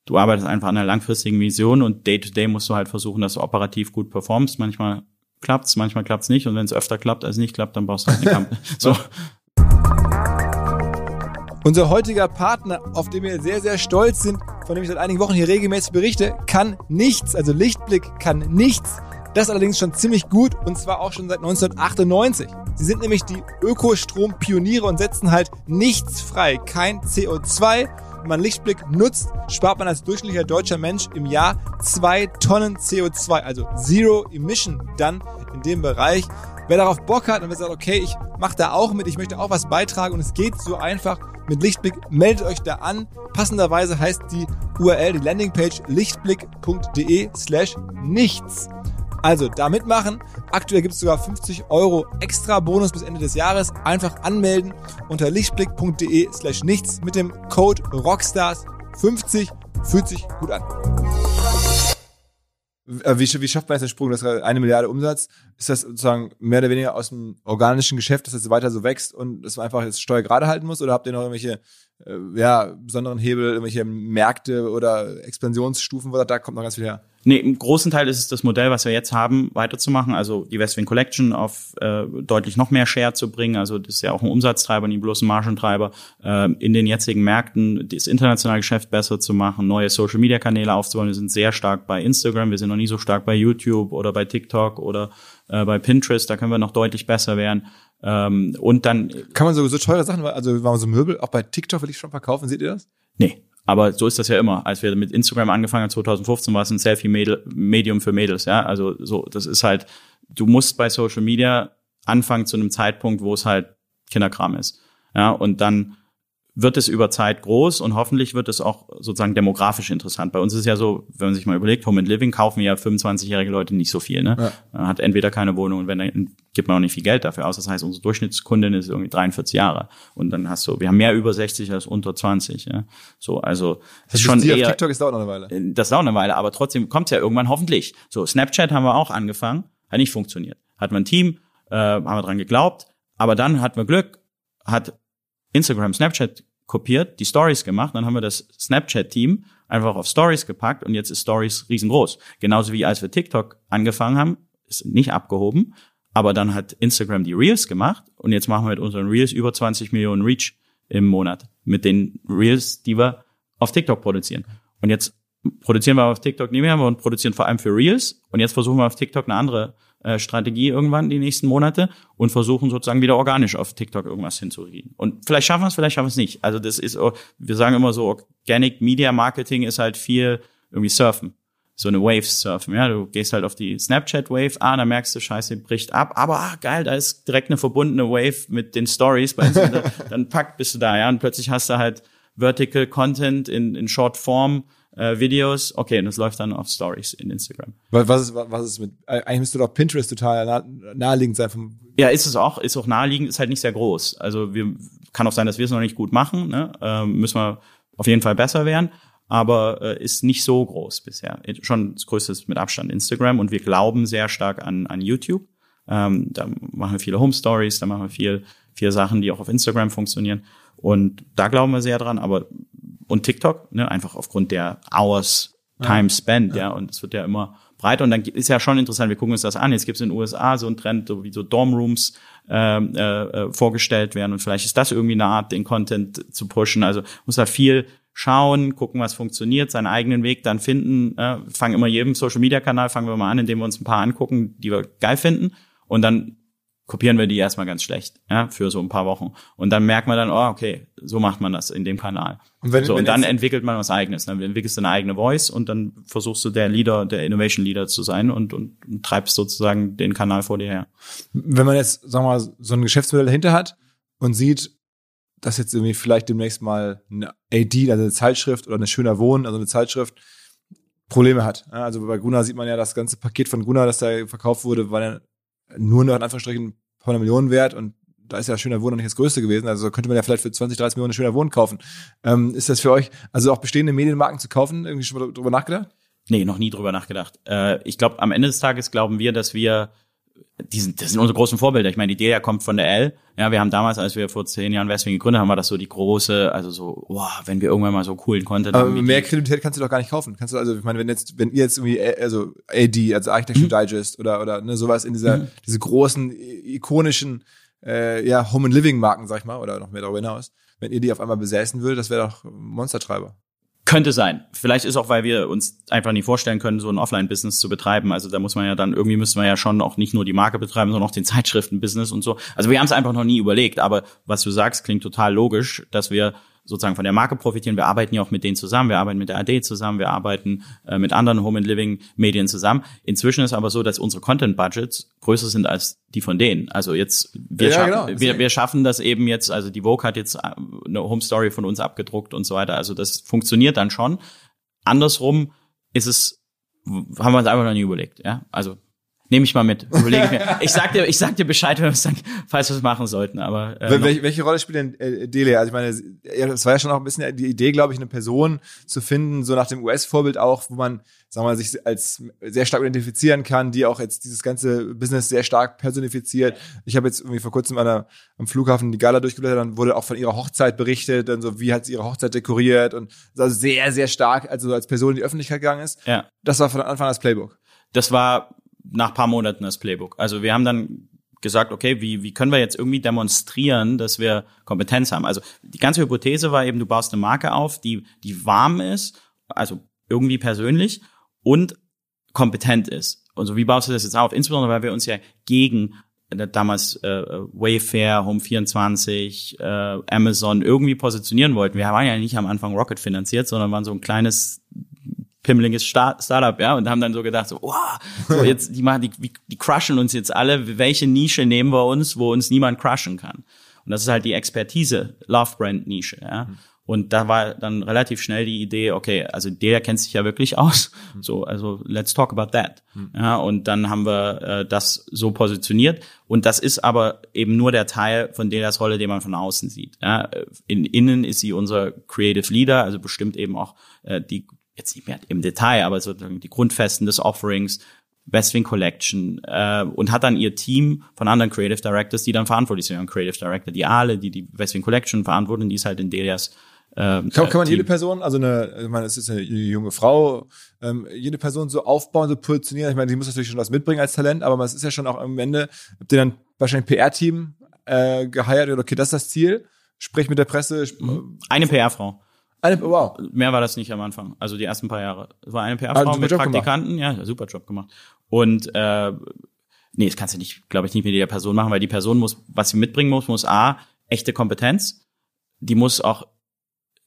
du arbeitest einfach an einer langfristigen Vision und day to day musst du halt versuchen, dass du operativ gut performst. Manchmal klappt's, manchmal klappt's nicht und wenn es öfter klappt als nicht klappt, dann brauchst du halt eine Kampagne. so. Unser heutiger Partner, auf den wir sehr, sehr stolz sind, von dem ich seit einigen Wochen hier regelmäßig berichte, kann nichts, also Lichtblick kann nichts. Das allerdings schon ziemlich gut und zwar auch schon seit 1998. Sie sind nämlich die Ökostrom-Pioniere und setzen halt nichts frei, kein CO2. Wenn man Lichtblick nutzt, spart man als durchschnittlicher deutscher Mensch im Jahr zwei Tonnen CO2, also Zero Emission dann in dem Bereich. Wer darauf Bock hat und wer sagt, okay, ich mache da auch mit, ich möchte auch was beitragen und es geht so einfach, mit Lichtblick. Meldet euch da an. Passenderweise heißt die URL, die Landingpage lichtblick.de slash nichts. Also da mitmachen. Aktuell gibt es sogar 50 Euro extra Bonus bis Ende des Jahres. Einfach anmelden unter lichtblick.de slash nichts mit dem Code Rockstars50. Fühlt sich gut an. Äh, wie, wie schafft man jetzt den Sprung, dass eine Milliarde Umsatz? Ist das sozusagen mehr oder weniger aus dem organischen Geschäft, dass es weiter so wächst und dass man einfach jetzt Steuer gerade halten muss? Oder habt ihr noch irgendwelche äh, ja, besonderen Hebel, irgendwelche Märkte oder Expansionsstufen, wo da kommt noch ganz viel her? Nee, im großen Teil ist es das Modell, was wir jetzt haben, weiterzumachen. Also die Westwing Collection auf äh, deutlich noch mehr Share zu bringen. Also das ist ja auch ein Umsatztreiber, nicht bloß ein Margentreiber. Äh, in den jetzigen Märkten das internationale Geschäft besser zu machen, neue Social-Media-Kanäle aufzubauen. Wir sind sehr stark bei Instagram, wir sind noch nie so stark bei YouTube oder bei TikTok oder äh, bei Pinterest. Da können wir noch deutlich besser werden. Ähm, und dann kann man so, so teure Sachen, also war so Möbel, auch bei TikTok will ich schon verkaufen. Seht ihr das? Nee, aber so ist das ja immer. Als wir mit Instagram angefangen haben, 2015, war es ein Selfie-Medium für Mädels, ja. Also so, das ist halt, du musst bei Social Media anfangen zu einem Zeitpunkt, wo es halt Kinderkram ist. Ja, und dann wird es über Zeit groß und hoffentlich wird es auch sozusagen demografisch interessant. Bei uns ist es ja so, wenn man sich mal überlegt, Home and Living kaufen ja 25-jährige Leute nicht so viel. Ne? Ja. Man hat entweder keine Wohnung und wenn dann gibt man auch nicht viel Geld dafür aus. Das heißt, unsere Durchschnittskundin ist irgendwie 43 Jahre und dann hast du, wir haben mehr über 60 als unter 20. Ja? So, also das ist schon eher, TikTok ist dauert noch eine Weile. Äh, das dauert eine Weile, aber trotzdem kommt es ja irgendwann hoffentlich. So, Snapchat haben wir auch angefangen, hat nicht funktioniert. Hat man ein Team, äh, haben wir dran geglaubt, aber dann hatten wir Glück, hat Instagram, Snapchat kopiert, die Stories gemacht, dann haben wir das Snapchat-Team einfach auf Stories gepackt und jetzt ist Stories riesengroß. Genauso wie als wir TikTok angefangen haben, ist nicht abgehoben, aber dann hat Instagram die Reels gemacht und jetzt machen wir mit unseren Reels über 20 Millionen Reach im Monat mit den Reels, die wir auf TikTok produzieren. Und jetzt produzieren wir auf TikTok nicht mehr und produzieren vor allem für Reels und jetzt versuchen wir auf TikTok eine andere äh, Strategie irgendwann die nächsten Monate und versuchen sozusagen wieder organisch auf TikTok irgendwas hinzuriegen. Und vielleicht schaffen wir es, vielleicht schaffen wir es nicht. Also das ist, wir sagen immer so, Organic Media Marketing ist halt viel irgendwie Surfen. So eine Wave surfen, ja. Du gehst halt auf die Snapchat Wave, ah, da merkst du, scheiße, bricht ab, aber ah, geil, da ist direkt eine verbundene Wave mit den Stories, bei dann packt bist du da, ja. Und plötzlich hast du halt Vertical Content in, in Short Form, äh, Videos, okay, und das läuft dann auf Stories in Instagram. Was ist, was ist mit, eigentlich müsste doch Pinterest total nah, naheliegend sein vom Ja, ist es auch, ist auch naheliegend, ist halt nicht sehr groß. Also wir, kann auch sein, dass wir es noch nicht gut machen, ne? ähm, müssen wir auf jeden Fall besser werden, aber äh, ist nicht so groß bisher. Schon das größte ist mit Abstand Instagram und wir glauben sehr stark an, an YouTube. Ähm, da machen wir viele Home Stories, da machen wir viel, viel Sachen, die auch auf Instagram funktionieren. Und da glauben wir sehr dran, aber und TikTok, ne, einfach aufgrund der Hours Time Spent, ja, ja und es wird ja immer breiter. Und dann ist ja schon interessant, wir gucken uns das an, jetzt gibt es in den USA so einen Trend, so wie so Dormrooms ähm, äh, äh, vorgestellt werden. Und vielleicht ist das irgendwie eine Art, den Content zu pushen, also muss da viel schauen, gucken, was funktioniert, seinen eigenen Weg dann finden, äh, fangen immer jedem Social Media Kanal, fangen wir mal an, indem wir uns ein paar angucken, die wir geil finden. Und dann kopieren wir die erstmal ganz schlecht, ja, für so ein paar Wochen. Und dann merkt man dann, oh, okay, so macht man das in dem Kanal. Und, wenn, so, wenn und dann entwickelt man was eigenes. Dann entwickelst du eine eigene Voice und dann versuchst du der Leader, der Innovation Leader zu sein und, und, und treibst sozusagen den Kanal vor dir her. Wenn man jetzt, sagen wir mal, so ein Geschäftsmodell dahinter hat und sieht, dass jetzt irgendwie vielleicht demnächst mal eine AD, also eine Zeitschrift oder eine schöner Wohnen, also eine Zeitschrift, Probleme hat. Also bei Guna sieht man ja das ganze Paket von Guna, das da verkauft wurde, war ja nur noch in Anführungsstrichen paar Millionen wert und da ist ja schöner Wohnen nicht das größte gewesen. Also könnte man ja vielleicht für 20, 30 Millionen schöner Wohnen kaufen. Ähm, ist das für euch, also auch bestehende Medienmarken zu kaufen, irgendwie schon mal drüber nachgedacht? Nee, noch nie drüber nachgedacht. Äh, ich glaube, am Ende des Tages glauben wir, dass wir die sind, das sind unsere großen Vorbilder. Ich meine, die Idee kommt von der L. Ja, wir haben damals, als wir vor zehn Jahren Westwing gegründet haben, war das so die große, also so, wow, wenn wir irgendwann mal so coolen Content Aber haben. mehr Kredibilität kannst du doch gar nicht kaufen. Kannst du also, ich meine, wenn jetzt, wenn ihr jetzt irgendwie, äh, also AD, also Architecture mhm. Digest oder oder ne, sowas in dieser, mhm. diese großen ikonischen, äh, ja, Home and Living Marken, sag ich mal, oder noch mehr darüber hinaus, wenn ihr die auf einmal besäßen würdet, das wäre doch Monstertreiber. Könnte sein. Vielleicht ist auch, weil wir uns einfach nicht vorstellen können, so ein Offline-Business zu betreiben. Also da muss man ja dann, irgendwie müssen wir ja schon auch nicht nur die Marke betreiben, sondern auch den Zeitschriften-Business und so. Also wir haben es einfach noch nie überlegt, aber was du sagst, klingt total logisch, dass wir sozusagen von der Marke profitieren. Wir arbeiten ja auch mit denen zusammen, wir arbeiten mit der AD zusammen, wir arbeiten äh, mit anderen Home and Living Medien zusammen. Inzwischen ist aber so, dass unsere Content Budgets größer sind als die von denen. Also jetzt wir, ja, schaffen, genau. wir, wir schaffen das eben jetzt, also die Vogue hat jetzt äh, eine Home Story von uns abgedruckt und so weiter. Also das funktioniert dann schon. Andersrum ist es, haben wir uns einfach noch nie überlegt. Ja, also nehme ich mal mit. Überlege mir. Ich sag dir, ich sag dir Bescheid, wenn wir falls wir es machen sollten. Aber äh, welche, welche Rolle spielt denn äh, Delia? Also ich meine, es war ja schon auch ein bisschen die Idee, glaube ich, eine Person zu finden, so nach dem US-Vorbild auch, wo man, sagen wir mal, sich als sehr stark identifizieren kann, die auch jetzt dieses ganze Business sehr stark personifiziert. Ich habe jetzt irgendwie vor kurzem an der, am Flughafen die Gala durchgeblättert, dann wurde auch von ihrer Hochzeit berichtet, dann so, wie hat sie ihre Hochzeit dekoriert und also sehr, sehr stark, also als Person in die Öffentlichkeit gegangen ist. Ja. Das war von Anfang an das Playbook. Das war nach paar Monaten das Playbook. Also wir haben dann gesagt, okay, wie, wie können wir jetzt irgendwie demonstrieren, dass wir Kompetenz haben? Also die ganze Hypothese war eben, du baust eine Marke auf, die, die warm ist, also irgendwie persönlich und kompetent ist. Und so, wie baust du das jetzt auf? Insbesondere, weil wir uns ja gegen äh, damals äh, Wayfair, Home24, äh, Amazon irgendwie positionieren wollten. Wir waren ja nicht am Anfang Rocket finanziert, sondern waren so ein kleines pimmeliges Start Startup, ja, und haben dann so gedacht, so, wow, so jetzt, die machen, die, die crushen uns jetzt alle, welche Nische nehmen wir uns, wo uns niemand crushen kann? Und das ist halt die Expertise, Love Brand Nische, ja. Mhm. Und da war dann relativ schnell die Idee, okay, also der kennt sich ja wirklich aus, mhm. so, also let's talk about that. Mhm. Ja, und dann haben wir äh, das so positioniert. Und das ist aber eben nur der Teil von Delas Rolle, den man von außen sieht. Ja, in innen ist sie unser Creative Leader, also bestimmt eben auch äh, die jetzt nicht mehr im Detail, aber sozusagen die Grundfesten des Offerings, Westwing Collection äh, und hat dann ihr Team von anderen Creative Directors, die dann verantwortlich sind. Creative Director, die alle, die die Westwing Collection verantworten, die ist halt in Delias ähm, kann, kann man jede Person, also eine, ich meine, es ist eine junge Frau, ähm, jede Person so aufbauen, so positionieren. Ich meine, die muss natürlich schon was mitbringen als Talent, aber es ist ja schon auch am Ende, habt ihr dann wahrscheinlich PR-Team äh, geheiert oder okay, das ist das Ziel. Sprich mit der Presse. Eine PR-Frau. Eine, wow. Mehr war das nicht am Anfang. Also die ersten paar Jahre. Es war eine PR-Frau mit Job Praktikanten. Gemacht. Ja, super Job gemacht. Und äh, nee, das kannst du nicht, glaube ich, nicht mit jeder Person machen, weil die Person muss, was sie mitbringen muss, muss A, echte Kompetenz. Die muss auch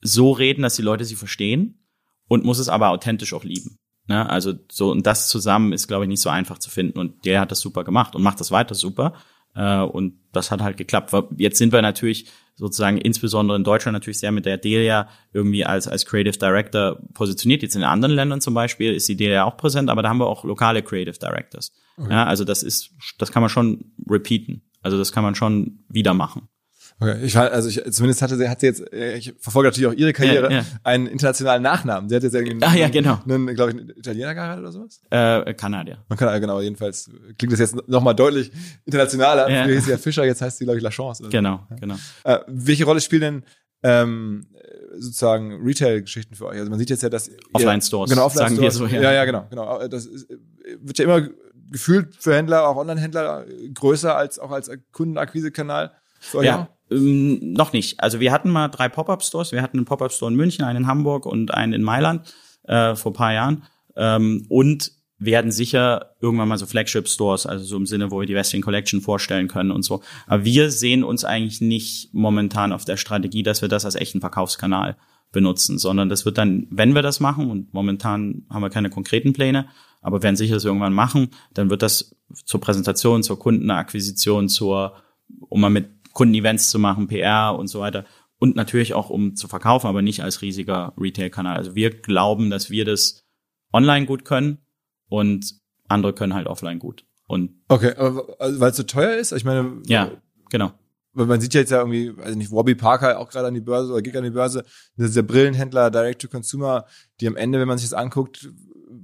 so reden, dass die Leute sie verstehen und muss es aber authentisch auch lieben. Ne? Also so und das zusammen ist, glaube ich, nicht so einfach zu finden. Und der hat das super gemacht und macht das weiter super. Äh, und das hat halt geklappt. Jetzt sind wir natürlich sozusagen insbesondere in Deutschland natürlich sehr mit der Delia irgendwie als, als Creative Director positioniert. Jetzt in anderen Ländern zum Beispiel ist die Delia auch präsent, aber da haben wir auch lokale Creative Directors. Okay. Ja, also das ist, das kann man schon repeaten. Also das kann man schon wieder machen. Okay, ich war, also ich, zumindest hatte sie, hat sie jetzt, äh, ich verfolge natürlich auch ihre Karriere, ja, ja. einen internationalen Nachnamen. Sie hat jetzt irgendwie, ah, ja, genau. einen, glaube ich, einen Italiener geheiratet oder sowas? Äh, Kanadier. Man kann, genau, jedenfalls klingt das jetzt nochmal deutlich internationaler. Ja. Früher hieß sie ja Fischer, jetzt heißt sie, glaube ich, La Chance. Genau, so. genau. Äh, welche Rolle spielen denn ähm, sozusagen Retail-Geschichten für euch? Also man sieht jetzt ja, dass Offline-Stores, genau, Offline-Stores, sagen wir so, ja. ja, ja, genau, genau. Das ist, wird ja immer gefühlt für Händler, auch Online-Händler, größer als auch als Kundenakquisekanal. Ja. Ähm, noch nicht. Also wir hatten mal drei Pop-up-Stores. Wir hatten einen Pop-up-Store in München, einen in Hamburg und einen in Mailand äh, vor paar Jahren. Ähm, und werden sicher irgendwann mal so Flagship-Stores, also so im Sinne, wo wir die Westwing Collection vorstellen können und so. Aber wir sehen uns eigentlich nicht momentan auf der Strategie, dass wir das als echten Verkaufskanal benutzen, sondern das wird dann, wenn wir das machen, und momentan haben wir keine konkreten Pläne, aber werden sicher das irgendwann machen, dann wird das zur Präsentation, zur Kundenakquisition, zur, um mal mit Kundenevents zu machen, PR und so weiter. Und natürlich auch, um zu verkaufen, aber nicht als riesiger Retail-Kanal. Also wir glauben, dass wir das online gut können und andere können halt offline gut. Und okay, aber also, weil es so teuer ist? Ich meine, ja, genau. Weil man sieht ja jetzt ja irgendwie, also nicht, Warby Parker auch gerade an die Börse oder geht an die Börse, dieser Brillenhändler, Direct to Consumer, die am Ende, wenn man sich das anguckt,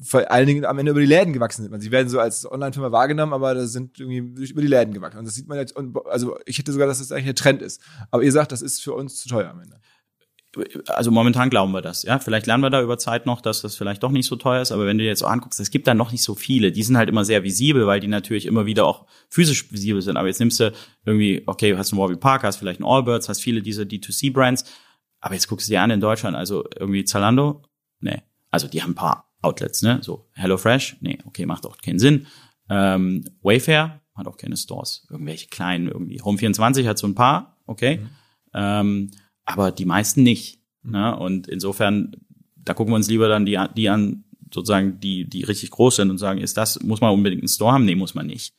vor allen Dingen am Ende über die Läden gewachsen sind. Sie werden so als Online-Firma wahrgenommen, aber das sind irgendwie über die Läden gewachsen. Und das sieht man jetzt, also ich hätte sogar, dass das eigentlich ein Trend ist. Aber ihr sagt, das ist für uns zu teuer am Ende. Also momentan glauben wir das, ja. Vielleicht lernen wir da über Zeit noch, dass das vielleicht doch nicht so teuer ist, aber wenn du dir jetzt so anguckst, es gibt da noch nicht so viele. Die sind halt immer sehr visibel, weil die natürlich immer wieder auch physisch visibel sind. Aber jetzt nimmst du irgendwie, okay, hast einen Warby Park, hast vielleicht einen Allbirds, hast viele dieser D2C-Brands. Aber jetzt guckst du dir an in Deutschland, also irgendwie Zalando, nee. Also die haben ein paar Outlets, ne? So HelloFresh, nee, okay, macht auch keinen Sinn. Ähm, Wayfair hat auch keine Stores. Irgendwelche kleinen, irgendwie. Home24 hat so ein paar, okay. Mhm. Ähm, aber die meisten nicht. Mhm. Ne? Und insofern, da gucken wir uns lieber dann die, die an, sozusagen, die, die richtig groß sind und sagen, ist das, muss man unbedingt einen Store haben? Nee, muss man nicht.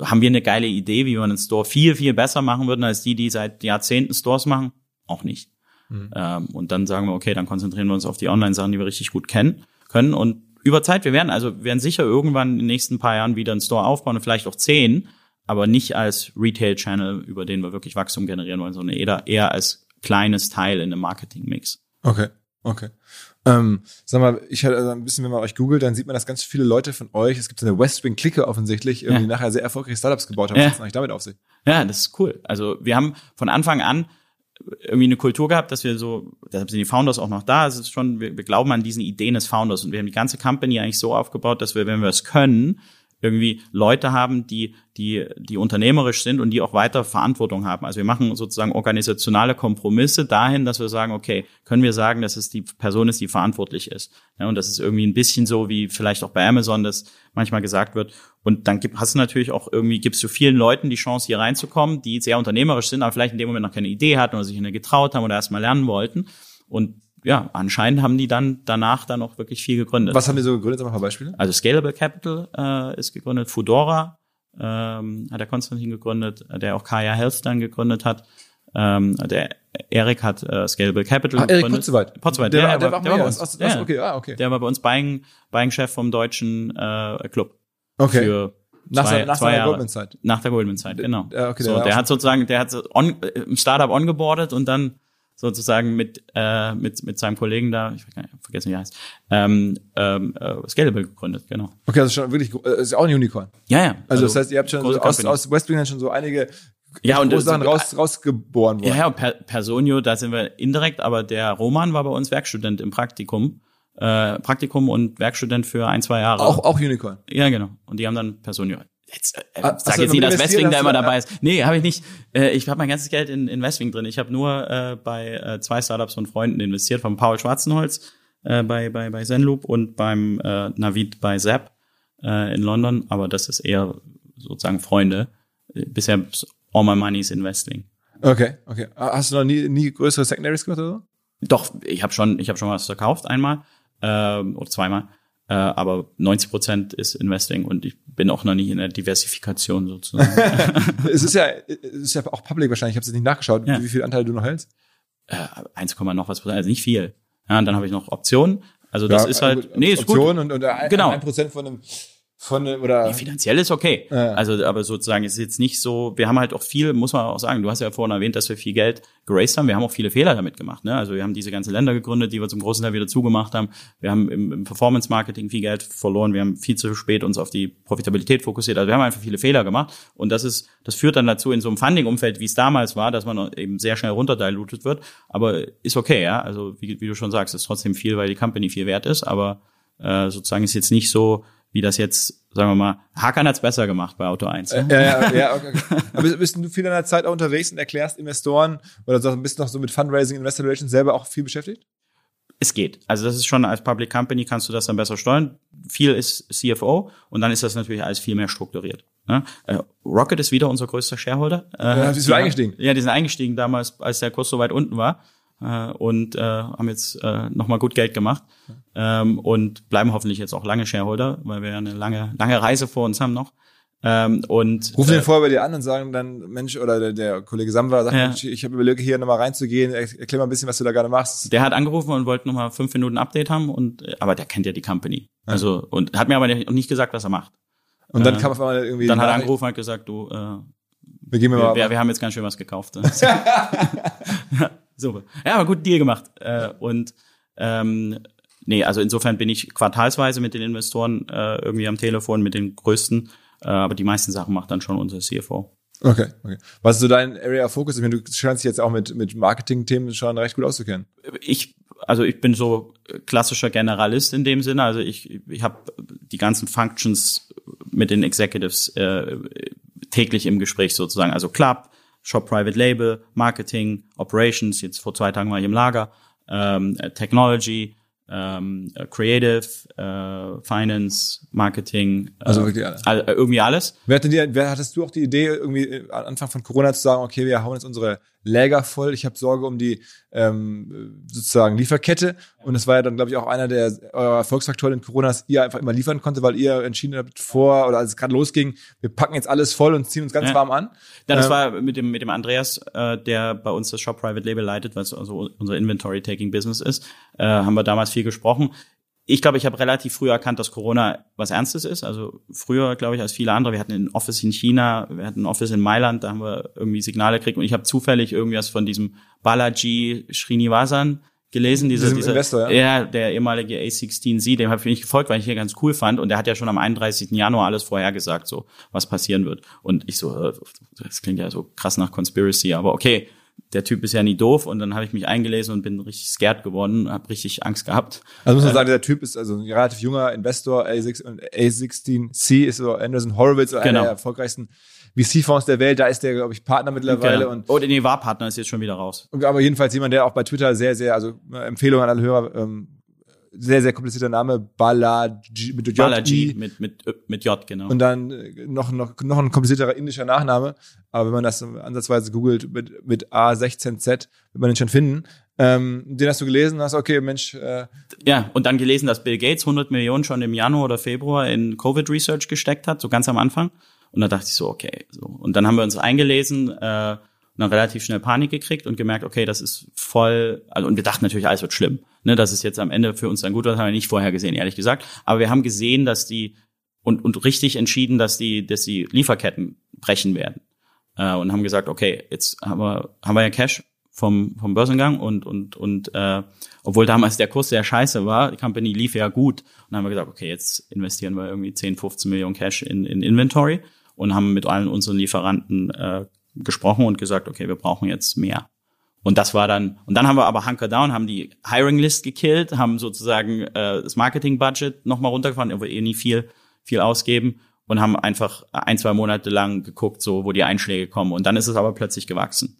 Haben wir eine geile Idee, wie wir einen Store viel, viel besser machen würden, als die, die seit Jahrzehnten Stores machen? Auch nicht. Mhm. Ähm, und dann sagen wir, okay, dann konzentrieren wir uns auf die Online-Sachen, die wir richtig gut kennen, können. Und über Zeit, wir werden also, werden sicher irgendwann in den nächsten paar Jahren wieder einen Store aufbauen und vielleicht auch zehn, aber nicht als Retail-Channel, über den wir wirklich Wachstum generieren wollen, sondern eher, eher als kleines Teil in einem Marketing-Mix. Okay, okay. Ähm, sag mal, ich hatte also ein bisschen, wenn man euch googelt, dann sieht man, dass ganz viele Leute von euch, es gibt so eine Westwing-Clique offensichtlich, irgendwie ja. nachher sehr erfolgreiche Startups gebaut haben. Ja. Was ist eigentlich damit auf sich? Ja, das ist cool. Also wir haben von Anfang an irgendwie eine Kultur gehabt, dass wir so, deshalb sind die Founders auch noch da. Es ist schon, wir, wir glauben an diesen Ideen des Founders und wir haben die ganze Company eigentlich so aufgebaut, dass wir, wenn wir es können, irgendwie Leute haben, die, die, die unternehmerisch sind und die auch weiter Verantwortung haben. Also wir machen sozusagen organisationale Kompromisse dahin, dass wir sagen, okay, können wir sagen, dass es die Person ist, die verantwortlich ist. Ja, und das ist irgendwie ein bisschen so, wie vielleicht auch bei Amazon das manchmal gesagt wird. Und dann gibt, hast du natürlich auch irgendwie, gibst du vielen Leuten die Chance, hier reinzukommen, die sehr unternehmerisch sind, aber vielleicht in dem Moment noch keine Idee hatten oder sich nicht getraut haben oder erst mal lernen wollten. Und ja, anscheinend haben die dann danach dann auch wirklich viel gegründet. Was haben die so gegründet? Sag mal ein paar Beispiele. Also Scalable Capital äh, ist gegründet, Fudora ähm, hat der Konstantin gegründet, der auch Kaya Health dann gegründet hat. Ähm, der Erik hat äh, Scalable Capital ah, gegründet. Erik Potzeweit. Potzeweit, der, der, der, war, der war bei uns. Aus, ja, okay, ah, okay. Der war bei uns Buying, Buying Chef vom deutschen äh, Club. Okay. Für nach, zwei, nach zwei der Goldman-Zeit. Nach der Goldman-Zeit, genau. Ja, okay, so, der hat sozusagen, der hat on, äh, im Startup ongeboardet und dann sozusagen mit, äh, mit, mit seinem Kollegen da, ich vergesse nicht, wie er heißt, ähm, ähm, äh, Scalable gegründet, genau. Okay, also schon wirklich, äh, ist auch ein Unicorn. Ja, ja. Also, also das heißt, ihr habt schon so aus, aus Westwing schon so einige ja, und große Sachen raus, rausgeboren worden. Ja, ja, per, Personio, da sind wir indirekt, aber der Roman war bei uns Werkstudent im Praktikum. Äh, Praktikum und Werkstudent für ein, zwei Jahre. Auch, auch Unicorn. Ja, genau. Und die haben dann Personio Jetzt äh, ah, sag jetzt nicht, dass Westwing da immer dabei ist. Nee, habe ich nicht. Äh, ich habe mein ganzes Geld in, in Westwing drin. Ich habe nur äh, bei äh, zwei Startups von Freunden investiert, von Paul Schwarzenholz äh, bei, bei, bei Zenloop und beim äh, Navid bei Zap äh, in London. Aber das ist eher sozusagen Freunde. Bisher all my money is in Westwing. Okay, okay. Hast du noch nie, nie größere Secondaries gemacht oder so? Doch, ich habe schon, ich habe schon was verkauft einmal äh, oder zweimal. Äh, aber 90 Prozent ist Investing und ich bin auch noch nicht in der Diversifikation sozusagen. es ist ja, es ist ja auch public wahrscheinlich. Ich habe es nicht nachgeschaut, ja. wie viel Anteile du noch hältst. Äh, 1, noch was Prozent, also nicht viel. Ja, und dann habe ich noch Optionen. Also das ja, ist halt, nee, ist Optionen gut. und, und ein, genau. ein Prozent von einem von oder ja, finanziell ist okay. Ja. Also aber sozusagen ist jetzt nicht so, wir haben halt auch viel, muss man auch sagen, du hast ja vorhin erwähnt, dass wir viel Geld geraced haben, wir haben auch viele Fehler damit gemacht, ne? Also wir haben diese ganzen Länder gegründet, die wir zum großen Teil wieder zugemacht haben. Wir haben im, im Performance Marketing viel Geld verloren, wir haben viel zu spät uns auf die Profitabilität fokussiert. Also wir haben einfach viele Fehler gemacht und das ist das führt dann dazu in so einem Funding Umfeld, wie es damals war, dass man eben sehr schnell runterdilutet wird, aber ist okay, ja? Also wie, wie du schon sagst, ist trotzdem viel, weil die Company viel wert ist, aber äh, sozusagen ist jetzt nicht so wie das jetzt, sagen wir mal, Hakan hat's besser gemacht bei Auto 1. Ne? Ja, ja, ja, okay. Aber bist du viel in der Zeit auch unterwegs und erklärst Investoren oder bist du noch so mit Fundraising, Investor Relations selber auch viel beschäftigt? Es geht. Also das ist schon als Public Company kannst du das dann besser steuern. Viel ist CFO und dann ist das natürlich alles viel mehr strukturiert. Ne? Äh, Rocket ist wieder unser größter Shareholder. Äh, ja, die sind eingestiegen. Ja, die sind eingestiegen damals, als der Kurs so weit unten war äh, und äh, haben jetzt äh, nochmal gut Geld gemacht. Ähm, und bleiben hoffentlich jetzt auch lange Shareholder, weil wir ja eine lange, lange Reise vor uns haben noch. Ähm, und rufen äh, den vorher bei dir an und sagen dann Mensch oder der, der Kollege Samwer sagt ja. Mensch, ich habe überlegt hier nochmal reinzugehen. Erklär mal ein bisschen was du da gerade machst. Der hat angerufen und wollte nochmal fünf Minuten Update haben und äh, aber der kennt ja die Company. Ja. also und hat mir aber nicht gesagt was er macht. Und dann äh, kam auf einmal irgendwie dann hat er angerufen und hat gesagt du äh, wir, gehen wir, wir, wir, wir haben jetzt ganz schön was gekauft So, ja, aber gut Deal gemacht. Äh, und ähm, nee, also insofern bin ich quartalsweise mit den Investoren äh, irgendwie am Telefon, mit den größten, äh, aber die meisten Sachen macht dann schon unser CFO. Okay, okay. Was ist so dein Area of Focus? Ich meine, du scheinst dich jetzt auch mit, mit Marketing-Themen schon recht gut auszukennen. Ich, also ich bin so klassischer Generalist in dem Sinne. Also ich, ich habe die ganzen Functions mit den Executives äh, täglich im Gespräch sozusagen. Also Club, Shop Private Label, Marketing, Operations, jetzt vor zwei Tagen war ich im Lager, ähm, Technology, ähm, Creative, äh, Finance, Marketing, äh, also wirklich alles. All, irgendwie alles. Wer, hatte dir, wer hattest du auch die Idee, irgendwie Anfang von Corona zu sagen, okay, wir hauen jetzt unsere Läger voll. Ich habe Sorge um die ähm, sozusagen Lieferkette. Und das war ja dann, glaube ich, auch einer der eurer Erfolgsfaktoren in Corona, dass ihr einfach immer liefern konnte, weil ihr entschieden habt vor oder als es gerade losging, wir packen jetzt alles voll und ziehen uns ganz ja. warm an. Ja, das ähm, war mit dem mit dem Andreas, äh, der bei uns das Shop Private Label leitet, was also unser Inventory Taking Business ist, äh, haben wir damals viel gesprochen ich glaube, ich habe relativ früh erkannt, dass Corona was Ernstes ist. Also früher, glaube ich, als viele andere. Wir hatten ein Office in China, wir hatten ein Office in Mailand, da haben wir irgendwie Signale gekriegt und ich habe zufällig irgendwas von diesem Balaji Srinivasan gelesen, dieser, dieser Investor, ja? ja, der ehemalige A16Z, dem habe ich gefolgt, weil ich hier ganz cool fand und der hat ja schon am 31. Januar alles vorhergesagt, so was passieren wird. Und ich so, äh, das klingt ja so krass nach Conspiracy, aber okay, der Typ ist ja nie doof und dann habe ich mich eingelesen und bin richtig scared geworden, habe richtig Angst gehabt. Also muss man äh, sagen, der Typ ist also ein relativ junger Investor, A6 und A16C ist so Anderson Horowitz, genau. einer der erfolgreichsten VC-Fonds der Welt, da ist der, glaube ich, Partner mittlerweile. Genau. Und, oh, nee, war Partner, ist jetzt schon wieder raus. Aber jedenfalls jemand, der auch bei Twitter sehr, sehr, also Empfehlung an alle Hörer, ähm, sehr, sehr komplizierter Name, Balaji, mit J, Balaji, mit, mit, mit J, genau. Und dann äh, noch, noch, noch ein komplizierterer indischer Nachname. Aber wenn man das ansatzweise googelt mit, mit A16Z, wird man den schon finden. Ähm, den hast du gelesen, hast okay, Mensch. Äh, ja, und dann gelesen, dass Bill Gates 100 Millionen schon im Januar oder Februar in Covid Research gesteckt hat, so ganz am Anfang. Und da dachte ich so, okay. So. Und dann haben wir uns eingelesen, äh, und dann relativ schnell Panik gekriegt und gemerkt, okay, das ist voll, also und wir dachten natürlich, alles wird schlimm. Ne, das ist jetzt am Ende für uns dann gut, das haben wir nicht vorher gesehen, ehrlich gesagt. Aber wir haben gesehen, dass die und, und richtig entschieden, dass die, dass die Lieferketten brechen werden. Äh, und haben gesagt, okay, jetzt haben wir, haben wir ja Cash vom, vom Börsengang und, und, und äh, obwohl damals der Kurs sehr scheiße war, die Company lief ja gut. Und dann haben wir gesagt, okay, jetzt investieren wir irgendwie 10, 15 Millionen Cash in, in Inventory und haben mit allen unseren Lieferanten äh, gesprochen und gesagt, okay, wir brauchen jetzt mehr. Und das war dann, und dann haben wir aber Hunker Down, haben die Hiring List gekillt, haben sozusagen äh, das Marketing Budget nochmal runtergefahren, wo wir eh nie viel, viel ausgeben und haben einfach ein, zwei Monate lang geguckt, so wo die Einschläge kommen. Und dann ist es aber plötzlich gewachsen.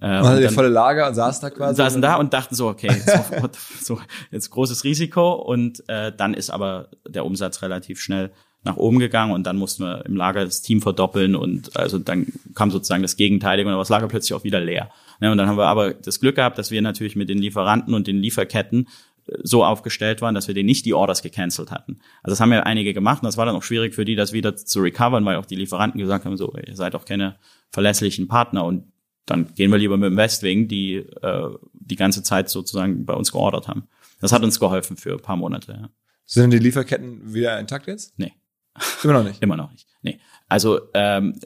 Äh, also der volle Lager und saß da quasi. Saßen da und dachten so, okay, jetzt, so, jetzt großes Risiko. Und äh, dann ist aber der Umsatz relativ schnell nach oben gegangen und dann mussten wir im Lager das Team verdoppeln und also dann kam sozusagen das Gegenteilige und das Lager plötzlich auch wieder leer. Ne, und dann haben wir aber das Glück gehabt, dass wir natürlich mit den Lieferanten und den Lieferketten äh, so aufgestellt waren, dass wir denen nicht die Orders gecancelt hatten. Also das haben ja einige gemacht und das war dann auch schwierig für die, das wieder zu recovern, weil auch die Lieferanten gesagt haben, so, ihr seid auch keine verlässlichen Partner und dann gehen wir lieber mit dem Westwing, die äh, die ganze Zeit sozusagen bei uns geordert haben. Das hat uns geholfen für ein paar Monate. Ja. Sind die Lieferketten wieder intakt jetzt? Nee. Immer noch nicht. Immer noch nicht. Nee. Also ähm,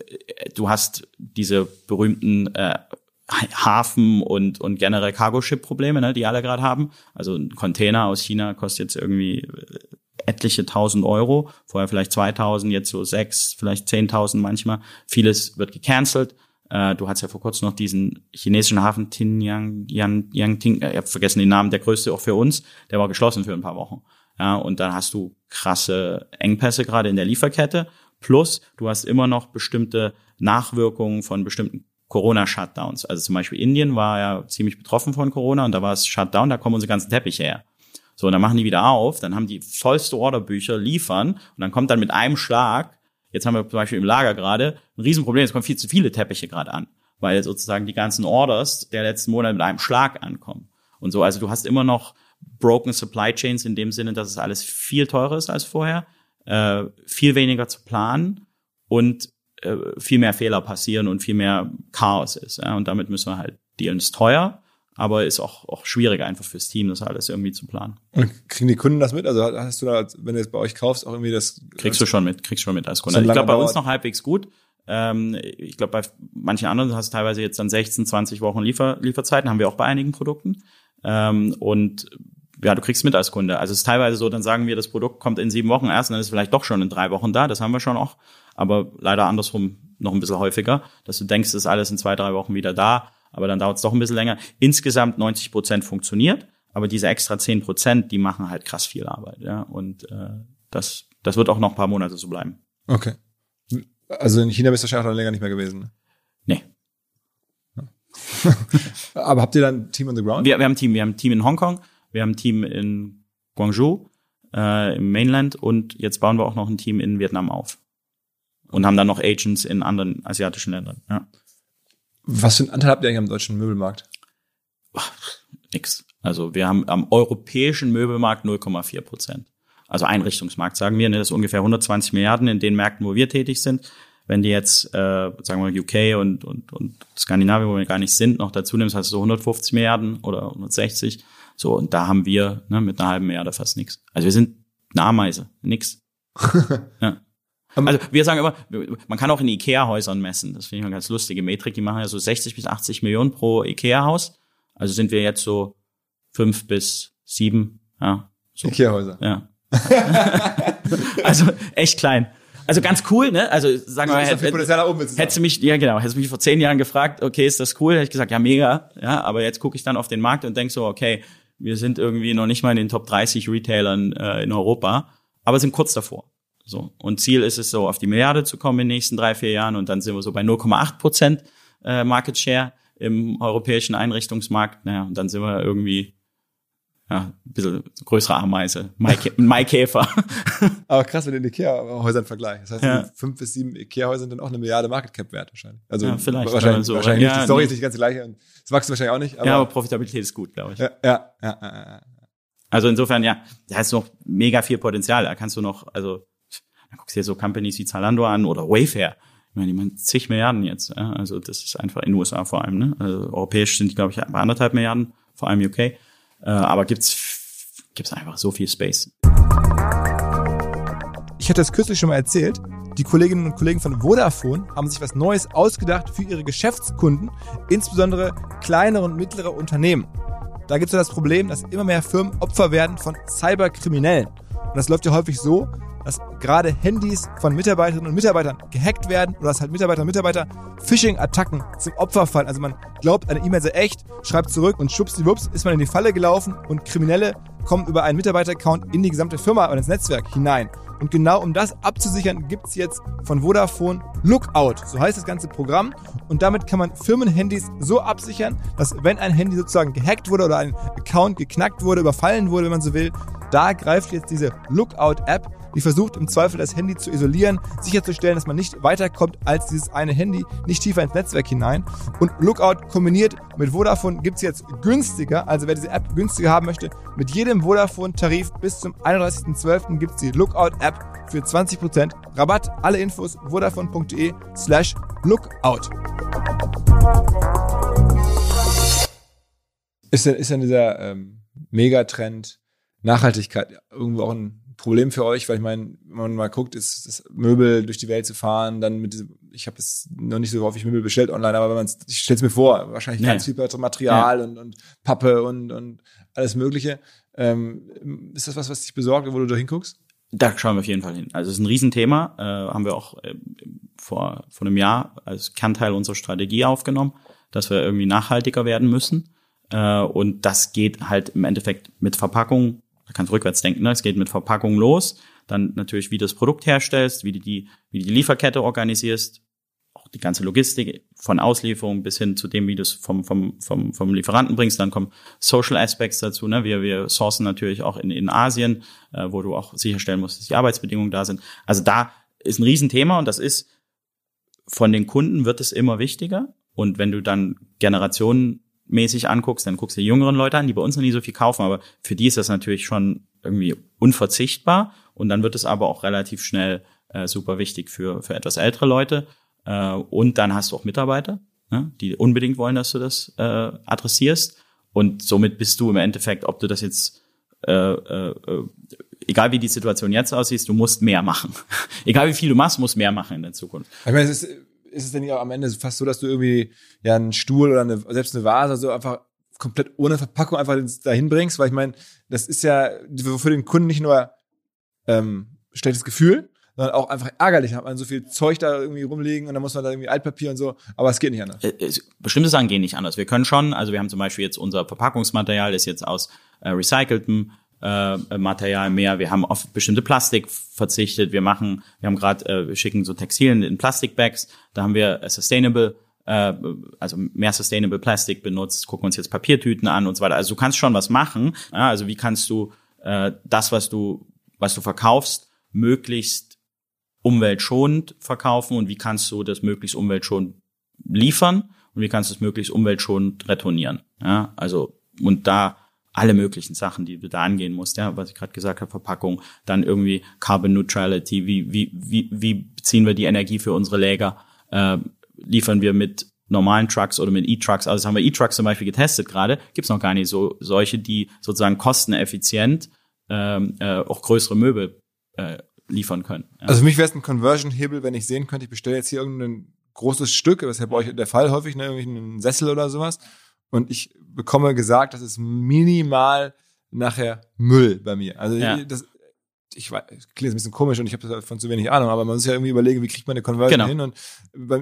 du hast diese berühmten äh, Hafen und und generell Cargo-Ship-Probleme, ne, die alle gerade haben. Also ein Container aus China kostet jetzt irgendwie äh, etliche tausend Euro, vorher vielleicht 2000, jetzt so sechs, vielleicht zehntausend manchmal. Vieles wird gecancelt. Äh, du hast ja vor kurzem noch diesen chinesischen Hafen Tinyang, Yang, Yang Ting, äh, ich habe vergessen den Namen, der größte auch für uns, der war geschlossen für ein paar Wochen. Ja, und dann hast du krasse Engpässe gerade in der Lieferkette. Plus, du hast immer noch bestimmte Nachwirkungen von bestimmten Corona-Shutdowns. Also zum Beispiel Indien war ja ziemlich betroffen von Corona und da war es Shutdown, da kommen unsere ganzen Teppiche her. So, und dann machen die wieder auf, dann haben die vollste Orderbücher, liefern und dann kommt dann mit einem Schlag, jetzt haben wir zum Beispiel im Lager gerade ein Riesenproblem, es kommen viel zu viele Teppiche gerade an, weil sozusagen die ganzen Orders der letzten Monate mit einem Schlag ankommen. Und so, also du hast immer noch broken Supply Chains in dem Sinne, dass es alles viel teurer ist als vorher, äh, viel weniger zu planen und äh, viel mehr Fehler passieren und viel mehr Chaos ist. Ja? Und damit müssen wir halt dealen. Ist teuer, aber ist auch, auch schwieriger einfach fürs Team, das alles irgendwie zu planen. Und kriegen die Kunden das mit? Also hast du da, wenn du jetzt bei euch kaufst, auch irgendwie das? Kriegst du schon mit, kriegst schon mit als Kunde. Ich glaube, bei uns noch halbwegs gut. Ähm, ich glaube, bei manchen anderen hast du teilweise jetzt dann 16, 20 Wochen Liefer, Lieferzeiten, haben wir auch bei einigen Produkten. Ähm, und ja, du kriegst mit als Kunde. Also es ist teilweise so, dann sagen wir, das Produkt kommt in sieben Wochen erst, und dann ist es vielleicht doch schon in drei Wochen da. Das haben wir schon auch. Aber leider andersrum noch ein bisschen häufiger, dass du denkst, es ist alles in zwei, drei Wochen wieder da. Aber dann dauert es doch ein bisschen länger. Insgesamt 90 Prozent funktioniert. Aber diese extra 10 Prozent, die machen halt krass viel Arbeit. Ja, und äh, das, das wird auch noch ein paar Monate so bleiben. Okay. Also in China bist du wahrscheinlich auch noch länger nicht mehr gewesen. Ne? Nee. Aber habt ihr dann ein Team on the ground? Wir, wir haben ein Team, wir haben ein Team in Hongkong, wir haben ein Team in Guangzhou, äh, im Mainland und jetzt bauen wir auch noch ein Team in Vietnam auf. Und haben dann noch Agents in anderen asiatischen Ländern, ja. Was für einen Anteil habt ihr eigentlich am deutschen Möbelmarkt? nix. Also wir haben am europäischen Möbelmarkt 0,4 Prozent. Also Einrichtungsmarkt, sagen wir, ne, das ist ungefähr 120 Milliarden in den Märkten, wo wir tätig sind. Wenn die jetzt, äh, sagen wir UK und, und, und Skandinavien, wo wir gar nicht sind, noch dazu nimmst, hast du so 150 Milliarden oder 160. So, und da haben wir ne, mit einer halben Milliarde fast nichts. Also wir sind eine Ameise, nix. ja. Also wir sagen immer, man kann auch in Ikea-Häusern messen. Das finde ich eine ganz lustige Metrik. Die machen ja so 60 bis 80 Millionen pro Ikea-Haus. Also sind wir jetzt so fünf bis sieben. Ja, so. Ikea-Häuser. Ja. also echt klein. Also ganz cool, ne? Also sagen wir mal, hätt, hättest du mich, ja genau, hättest du mich vor zehn Jahren gefragt, okay, ist das cool? Hätte ich gesagt, ja mega, ja. Aber jetzt gucke ich dann auf den Markt und denk so, okay, wir sind irgendwie noch nicht mal in den Top 30 Retailern äh, in Europa, aber sind kurz davor. So. Und Ziel ist es so, auf die Milliarde zu kommen in den nächsten drei, vier Jahren und dann sind wir so bei 0,8 Prozent äh, Market Share im europäischen Einrichtungsmarkt. Naja, und dann sind wir irgendwie ja, ein bisschen größere Ameise, Maikäfer. Aber krass, wenn du den Ikea-Häusern vergleichst. Das heißt, ja. fünf bis sieben Ikea-Häuser sind dann auch eine Milliarde Market Cap wert wahrscheinlich. Also ja, vielleicht, wahrscheinlich, so. wahrscheinlich ja, nicht. Die Story nee. ist nicht ganz gleich und es wächst wahrscheinlich auch nicht. Aber ja, aber Profitabilität ist gut, glaube ich. Ja, ja, ja, ja, ja. Also insofern, ja, da hast du noch mega viel Potenzial. Da kannst du noch, also, da guckst du dir so Companies wie Zalando an oder Wayfair. Ich meine, die machen zig Milliarden jetzt. Ja? Also das ist einfach in den USA vor allem. Ne? Also europäisch sind die, glaube ich, bei anderthalb Milliarden, vor allem UK. Äh, aber gibt's gibt's einfach so viel Space. Ich hatte das kürzlich schon mal erzählt. Die Kolleginnen und Kollegen von Vodafone haben sich was Neues ausgedacht für ihre Geschäftskunden, insbesondere kleinere und mittlere Unternehmen. Da gibt es ja das Problem, dass immer mehr Firmen Opfer werden von Cyberkriminellen. Und das läuft ja häufig so, dass gerade Handys von Mitarbeiterinnen und Mitarbeitern gehackt werden oder dass halt Mitarbeiter und Mitarbeiter Phishing-Attacken zum Opfer fallen. Also man glaubt, eine E-Mail sei echt, schreibt zurück und schwuppsdiwupps ist man in die Falle gelaufen und Kriminelle kommen über einen Mitarbeiter-Account in die gesamte Firma und ins Netzwerk hinein. Und genau um das abzusichern, gibt's jetzt von Vodafone Lookout. So heißt das ganze Programm. Und damit kann man Firmenhandys so absichern, dass wenn ein Handy sozusagen gehackt wurde oder ein Account geknackt wurde, überfallen wurde, wenn man so will, da greift jetzt diese Lookout-App die versucht im Zweifel das Handy zu isolieren, sicherzustellen, dass man nicht weiterkommt als dieses eine Handy, nicht tiefer ins Netzwerk hinein. Und Lookout kombiniert mit Vodafone gibt es jetzt günstiger, also wer diese App günstiger haben möchte, mit jedem Vodafone-Tarif bis zum 31.12. gibt es die Lookout-App für 20% Rabatt. Alle Infos vodafone.de slash lookout. Ist denn, ist denn dieser ähm, Megatrend Nachhaltigkeit irgendwo auch ein Problem für euch, weil ich meine, wenn man mal guckt, ist das Möbel durch die Welt zu fahren, dann mit diesem, ich habe es noch nicht so häufig Möbel bestellt online, aber wenn man ich stelle es mir vor, wahrscheinlich nee. ganz viel Material nee. und, und Pappe und, und alles Mögliche. Ähm, ist das was, was dich besorgt, wo du da hinguckst? Da schauen wir auf jeden Fall hin. Also es ist ein Riesenthema, äh, haben wir auch äh, vor, vor einem Jahr als Kernteil unserer Strategie aufgenommen, dass wir irgendwie nachhaltiger werden müssen. Äh, und das geht halt im Endeffekt mit Verpackung da kannst du rückwärts denken, ne? Es geht mit Verpackung los, dann natürlich, wie du das Produkt herstellst, wie du die, wie du die Lieferkette organisierst, auch die ganze Logistik von Auslieferung bis hin zu dem, wie du es vom, vom, vom, vom Lieferanten bringst. Dann kommen Social Aspects dazu. Ne? Wir, wir sourcen natürlich auch in, in Asien, äh, wo du auch sicherstellen musst, dass die Arbeitsbedingungen da sind. Also da ist ein Riesenthema und das ist von den Kunden wird es immer wichtiger. Und wenn du dann Generationen mäßig anguckst, dann guckst du die jüngeren Leute an, die bei uns noch nie so viel kaufen, aber für die ist das natürlich schon irgendwie unverzichtbar und dann wird es aber auch relativ schnell äh, super wichtig für, für etwas ältere Leute äh, und dann hast du auch Mitarbeiter, ne, die unbedingt wollen, dass du das äh, adressierst und somit bist du im Endeffekt, ob du das jetzt äh, äh, egal wie die Situation jetzt aussieht, du musst mehr machen. egal wie viel du machst, musst mehr machen in der Zukunft. Ich meine, es ist ist es denn am Ende fast so, dass du irgendwie ja einen Stuhl oder eine, selbst eine Vase so einfach komplett ohne Verpackung einfach dahin bringst, weil ich meine, das ist ja für den Kunden nicht nur ähm, schlechtes Gefühl, sondern auch einfach ärgerlich. Hat man so viel Zeug da irgendwie rumliegen und dann muss man da irgendwie Altpapier und so. Aber es geht nicht anders. Äh, bestimmte Sachen gehen nicht anders. Wir können schon, also wir haben zum Beispiel jetzt unser Verpackungsmaterial ist jetzt aus äh, recyceltem äh, Material mehr. Wir haben auf bestimmte Plastik verzichtet. Wir machen, wir haben gerade, äh, wir schicken so Textilien in Plastikbags. Da haben wir äh, Sustainable, äh, also mehr Sustainable Plastik benutzt. Gucken uns jetzt Papiertüten an und so weiter. Also du kannst schon was machen. Ja, also wie kannst du äh, das, was du, was du verkaufst, möglichst umweltschonend verkaufen und wie kannst du das möglichst umweltschonend liefern und wie kannst du es möglichst umweltschonend retournieren. Ja, also und da alle möglichen Sachen, die du da angehen musst, ja, was ich gerade gesagt habe, Verpackung, dann irgendwie Carbon Neutrality, wie, wie, wie, wie beziehen wir die Energie für unsere Läger, äh, liefern wir mit normalen Trucks oder mit E-Trucks, also haben wir E-Trucks zum Beispiel getestet gerade, gibt's noch gar nicht so solche, die sozusagen kosteneffizient ähm, äh, auch größere Möbel äh, liefern können. Ja. Also für mich wäre es ein Conversion-Hebel, wenn ich sehen könnte, ich bestelle jetzt hier irgendein großes Stück, das ist ja bei euch der Fall häufig, ne, irgendwie einen Sessel oder sowas, und ich bekomme gesagt, das ist minimal nachher Müll bei mir. Also ja. das, ich weiß, klingt ein bisschen komisch und ich habe davon zu wenig Ahnung, aber man muss ja irgendwie überlegen, wie kriegt man eine Conversion genau. hin und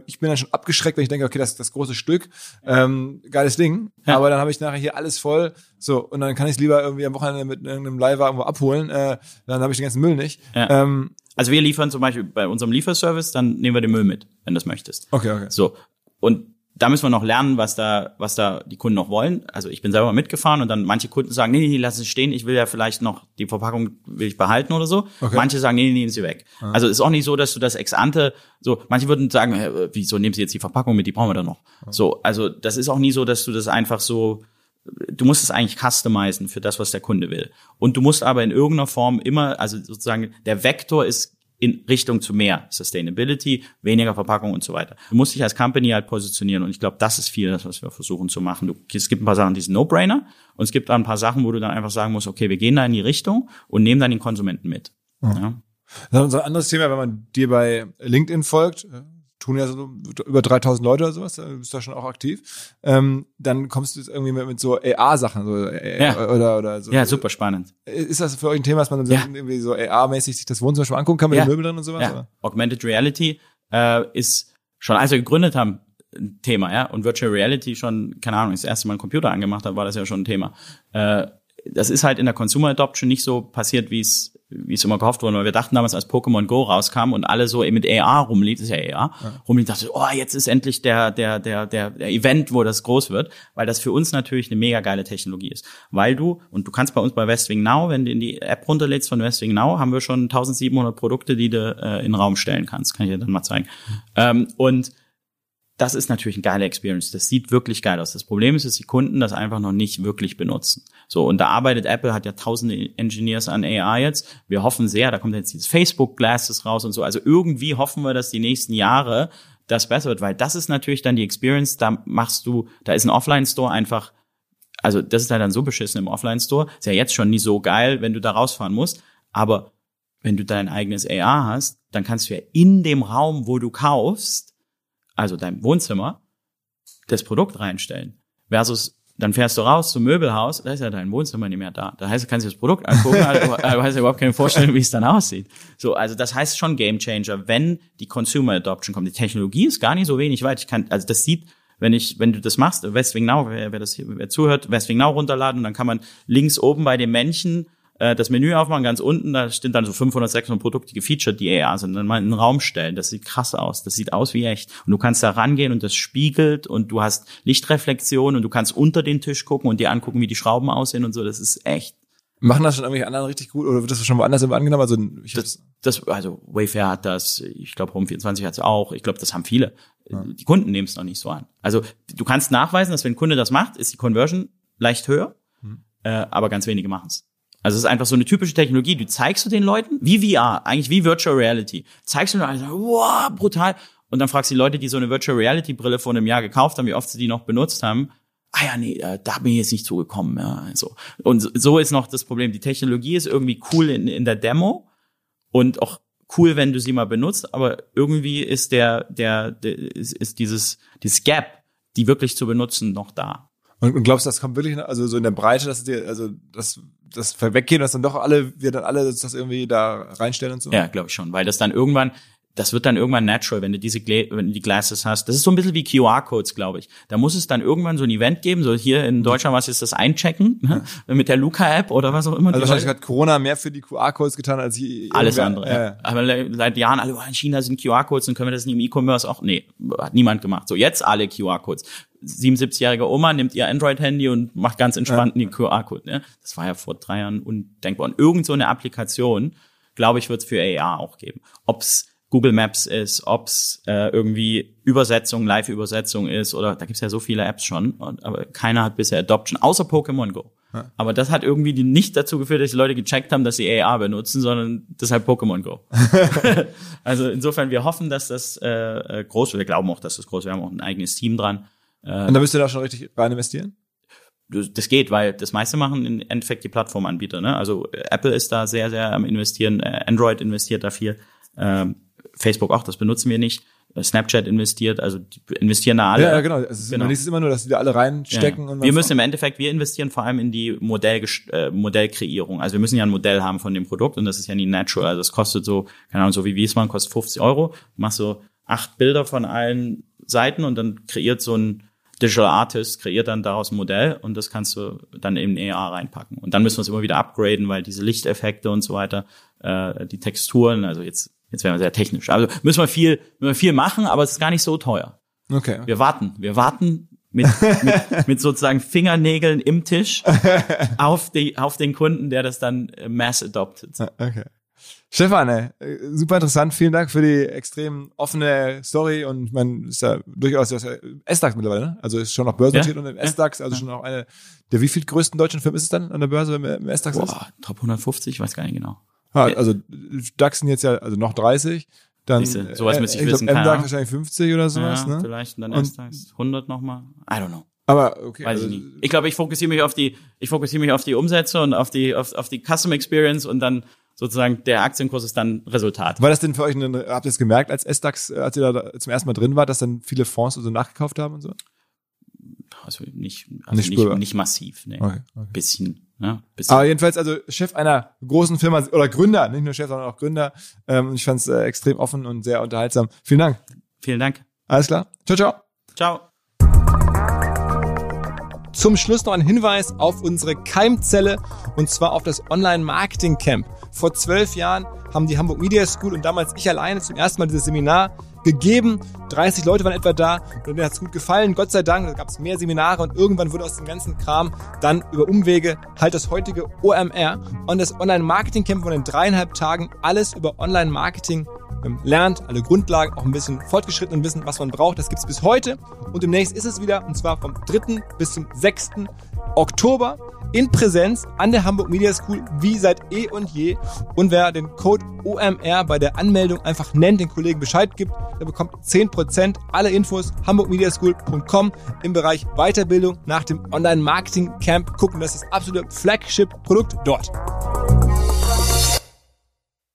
ich bin dann schon abgeschreckt, wenn ich denke, okay, das ist das große Stück, ähm, geiles Ding, ja. aber dann habe ich nachher hier alles voll, so und dann kann ich es lieber irgendwie am Wochenende mit irgendeinem Leihwagen irgendwo abholen, äh, dann habe ich den ganzen Müll nicht. Ja. Ähm, also wir liefern zum Beispiel bei unserem Lieferservice, dann nehmen wir den Müll mit, wenn du das möchtest. Okay, okay. So und da müssen wir noch lernen, was da, was da die Kunden noch wollen. Also ich bin selber mitgefahren und dann manche Kunden sagen, nee, nee, lass es stehen, ich will ja vielleicht noch die Verpackung will ich behalten oder so. Okay. Manche sagen, nee, nee, nehmen Sie weg. Ah. Also ist auch nicht so, dass du das ex ante, so, manche würden sagen, äh, wieso nehmen Sie jetzt die Verpackung mit, die brauchen wir dann noch. Ah. So, also das ist auch nie so, dass du das einfach so, du musst es eigentlich customizen für das, was der Kunde will. Und du musst aber in irgendeiner Form immer, also sozusagen, der Vektor ist in Richtung zu mehr Sustainability, weniger Verpackung und so weiter. Du musst dich als Company halt positionieren und ich glaube, das ist viel, das, was wir versuchen zu machen. Du, es gibt ein paar Sachen, die sind No-Brainer und es gibt ein paar Sachen, wo du dann einfach sagen musst, okay, wir gehen da in die Richtung und nehmen dann den Konsumenten mit. Mhm. Ja. Das ist ein anderes Thema, wenn man dir bei LinkedIn folgt, tun ja so über 3000 Leute oder sowas, du bist da schon auch aktiv, ähm, dann kommst du irgendwie mit, mit so AR-Sachen so, äh, ja. oder, oder so. Ja, super spannend. Ist das für euch ein Thema, dass man ja. irgendwie so AR-mäßig sich das Wohnzimmer schon angucken kann mit ja. den Möbeln drin und sowas? Ja. Oder? Augmented Reality äh, ist schon, als wir gegründet haben, ein Thema, ja, und Virtual Reality schon, keine Ahnung, das erste Mal einen Computer angemacht hat, war das ja schon ein Thema. Äh, das ist halt in der Consumer Adoption nicht so passiert, wie es wie es immer gehofft wurde, weil wir dachten damals, als Pokémon Go rauskam und alle so mit AR rumlief, ist ja AR, ja. rumlief, dachte, oh, jetzt ist endlich der, der, der, der, der Event, wo das groß wird, weil das für uns natürlich eine mega geile Technologie ist. Weil du, und du kannst bei uns bei Westwing Now, wenn du in die App runterlädst von Westwing Now, haben wir schon 1700 Produkte, die du äh, in den Raum stellen kannst. Kann ich dir dann mal zeigen. Mhm. Ähm, und das ist natürlich eine geile Experience. Das sieht wirklich geil aus. Das Problem ist, dass die Kunden das einfach noch nicht wirklich benutzen. So, und da arbeitet Apple, hat ja tausende Engineers an AI jetzt. Wir hoffen sehr, da kommt jetzt dieses Facebook Glasses raus und so. Also irgendwie hoffen wir, dass die nächsten Jahre das besser wird, weil das ist natürlich dann die Experience, da machst du, da ist ein Offline-Store einfach, also das ist halt dann so beschissen im Offline-Store. Ist ja jetzt schon nie so geil, wenn du da rausfahren musst. Aber wenn du dein eigenes AR hast, dann kannst du ja in dem Raum, wo du kaufst, also dein Wohnzimmer, das Produkt reinstellen. Versus, dann fährst du raus zum Möbelhaus, da ist ja dein Wohnzimmer nicht mehr da. Da heißt, du kannst dir das Produkt angucken, aber du hast ja überhaupt keine Vorstellung, wie es dann aussieht. So, also das heißt schon Game Changer, wenn die Consumer Adoption kommt. Die Technologie ist gar nicht so wenig weit. Ich kann, also das sieht, wenn ich, wenn du das machst, Westwing Now, wer, wer das wer zuhört, Westwing Now runterladen, dann kann man links oben bei dem Männchen äh, das Menü aufmachen, ganz unten, da stehen dann so 500, 600 Produkte gefeatured, die AR sind, dann mal in den Raum stellen. Das sieht krass aus. Das sieht aus wie echt. Und du kannst da rangehen und das spiegelt und du hast Lichtreflexion und du kannst unter den Tisch gucken und dir angucken, wie die Schrauben aussehen und so. Das ist echt. Machen das schon irgendwelche anderen richtig gut oder wird das schon woanders angenommen? Also, ich das, das, also Wayfair hat das, ich glaube Home24 hat es auch, ich glaube, das haben viele. Ja. Die Kunden nehmen es noch nicht so an. Also du kannst nachweisen, dass wenn ein Kunde das macht, ist die Conversion leicht höher, hm. äh, aber ganz wenige machen es. Also es ist einfach so eine typische Technologie. Du zeigst du den Leuten, wie VR, eigentlich wie Virtual Reality. Zeigst du denen, wow, brutal. Und dann fragst du die Leute, die so eine Virtual Reality Brille vor einem Jahr gekauft haben, wie oft sie die noch benutzt haben. Ah ja, nee, äh, da bin ich jetzt nicht zugekommen. Ja, so. Und so ist noch das Problem. Die Technologie ist irgendwie cool in, in der Demo und auch cool, wenn du sie mal benutzt, aber irgendwie ist der, der, der ist, ist dieses, dieses Gap, die wirklich zu benutzen, noch da. Und, und glaubst du, das kommt wirklich, also so in der Breite, dass dir, also das das weggehen, dass dann doch alle, wir dann alle das irgendwie da reinstellen und so? Ja, glaube ich schon, weil das dann irgendwann, das wird dann irgendwann natural, wenn du diese wenn du die Glasses hast. Das ist so ein bisschen wie QR-Codes, glaube ich. Da muss es dann irgendwann so ein Event geben, so hier in Deutschland was ist das Einchecken ne? ja. mit der Luca-App oder was auch immer. Also wahrscheinlich hat Corona mehr für die QR-Codes getan als hier alles andere. Ja. Ja. Aber seit Jahren alle, oh, in China sind QR-Codes, dann können wir das nicht im E-Commerce auch. Nee, hat niemand gemacht. So jetzt alle QR-Codes. 77-jährige Oma nimmt ihr Android-Handy und macht ganz entspannt ja. den QR-Code. Ne? Das war ja vor drei Jahren undenkbar. Und irgend so eine Applikation, glaube ich, wird es für AR auch geben. Ob's Google Maps ist, ob's äh, irgendwie Übersetzung, Live-Übersetzung ist oder da gibt's ja so viele Apps schon, und, aber keiner hat bisher Adoption, außer Pokémon Go. Ja. Aber das hat irgendwie nicht dazu geführt, dass die Leute gecheckt haben, dass sie AR benutzen, sondern deshalb Pokémon Go. also insofern, wir hoffen, dass das äh, äh, groß wird. Wir glauben auch, dass das groß wird. Wir haben auch ein eigenes Team dran. Äh, Und da müsst ihr da schon richtig rein investieren? das geht, weil das meiste machen im Endeffekt die Plattformanbieter. Ne? Also Apple ist da sehr, sehr am investieren, äh, Android investiert da viel, ähm, Facebook auch, das benutzen wir nicht. Snapchat investiert, also die investieren da alle. Ja, ja genau. Also genau. Man liest es immer nur, dass die da alle reinstecken. Ja. Und wir müssen im Endeffekt, wir investieren vor allem in die Modell, äh, Modellkreierung. Also wir müssen ja ein Modell haben von dem Produkt und das ist ja nie natural. Also es kostet so, keine Ahnung, so wie Wiesmann kostet 50 Euro. Machst so acht Bilder von allen Seiten und dann kreiert so ein Digital Artist kreiert dann daraus ein Modell und das kannst du dann in AR reinpacken. Und dann müssen wir es immer wieder upgraden, weil diese Lichteffekte und so weiter, äh, die Texturen, also jetzt, jetzt werden wir sehr technisch. Also müssen wir viel, müssen wir viel machen, aber es ist gar nicht so teuer. Okay. Wir warten, wir warten mit, mit, mit sozusagen Fingernägeln im Tisch auf, die, auf den Kunden, der das dann mass adoptet. Okay. Stefan, ey, super interessant. Vielen Dank für die extrem offene Story und man ist ja durchaus S-DAX mittlerweile, ne? Also ist schon noch börsennotiert ja? und im S-DAX, also ja. schon auch eine der wie viel größten deutschen Firmen ist es dann an der Börse, wenn man im S-DAX ist? Top 150, ich weiß gar nicht genau. Ah, also DAX sind jetzt ja also noch 30. Dann, Siehste, sowas müsste ich, ich wissen. MDAX wahrscheinlich 50 oder sowas, ja, ne? Vielleicht und dann S-DAX 100 nochmal. I don't know. Aber okay. Weiß also, ich nicht. Ich glaube, ich fokussiere mich auf die, ich fokussiere mich auf die Umsätze und auf die, auf, auf die Custom Experience und dann sozusagen der Aktienkurs ist dann Resultat. War das denn für euch, ein, habt ihr es gemerkt als S-DAX, äh, als ihr da zum ersten Mal drin war, dass dann viele Fonds so nachgekauft haben und so? Also nicht, also nicht, nicht, nicht massiv, ne. Okay, okay. Bisschen, ne? Bisschen. Aber jedenfalls also Chef einer großen Firma oder Gründer, nicht nur Chef, sondern auch Gründer. Ähm, ich fand es äh, extrem offen und sehr unterhaltsam. Vielen Dank. Vielen Dank. Alles klar. Ciao, ciao. Ciao. Zum Schluss noch ein Hinweis auf unsere Keimzelle und zwar auf das Online-Marketing-Camp. Vor zwölf Jahren haben die Hamburg Media School und damals ich alleine zum ersten Mal dieses Seminar gegeben. 30 Leute waren etwa da und denen hat es gut gefallen. Gott sei Dank, da gab es mehr Seminare und irgendwann wurde aus dem ganzen Kram dann über Umwege halt das heutige OMR und das Online-Marketing-Camp von den dreieinhalb Tagen alles über Online-Marketing lernt, alle Grundlagen, auch ein bisschen fortgeschritten und wissen, was man braucht. Das gibt's bis heute und demnächst ist es wieder und zwar vom 3. bis zum 6. Oktober in Präsenz an der Hamburg Media School wie seit eh und je. Und wer den Code OMR bei der Anmeldung einfach nennt, den Kollegen Bescheid gibt, der bekommt 10%. Alle Infos hamburgmediaschool.com im Bereich Weiterbildung nach dem Online Marketing Camp gucken. Das ist das absolute Flagship-Produkt dort.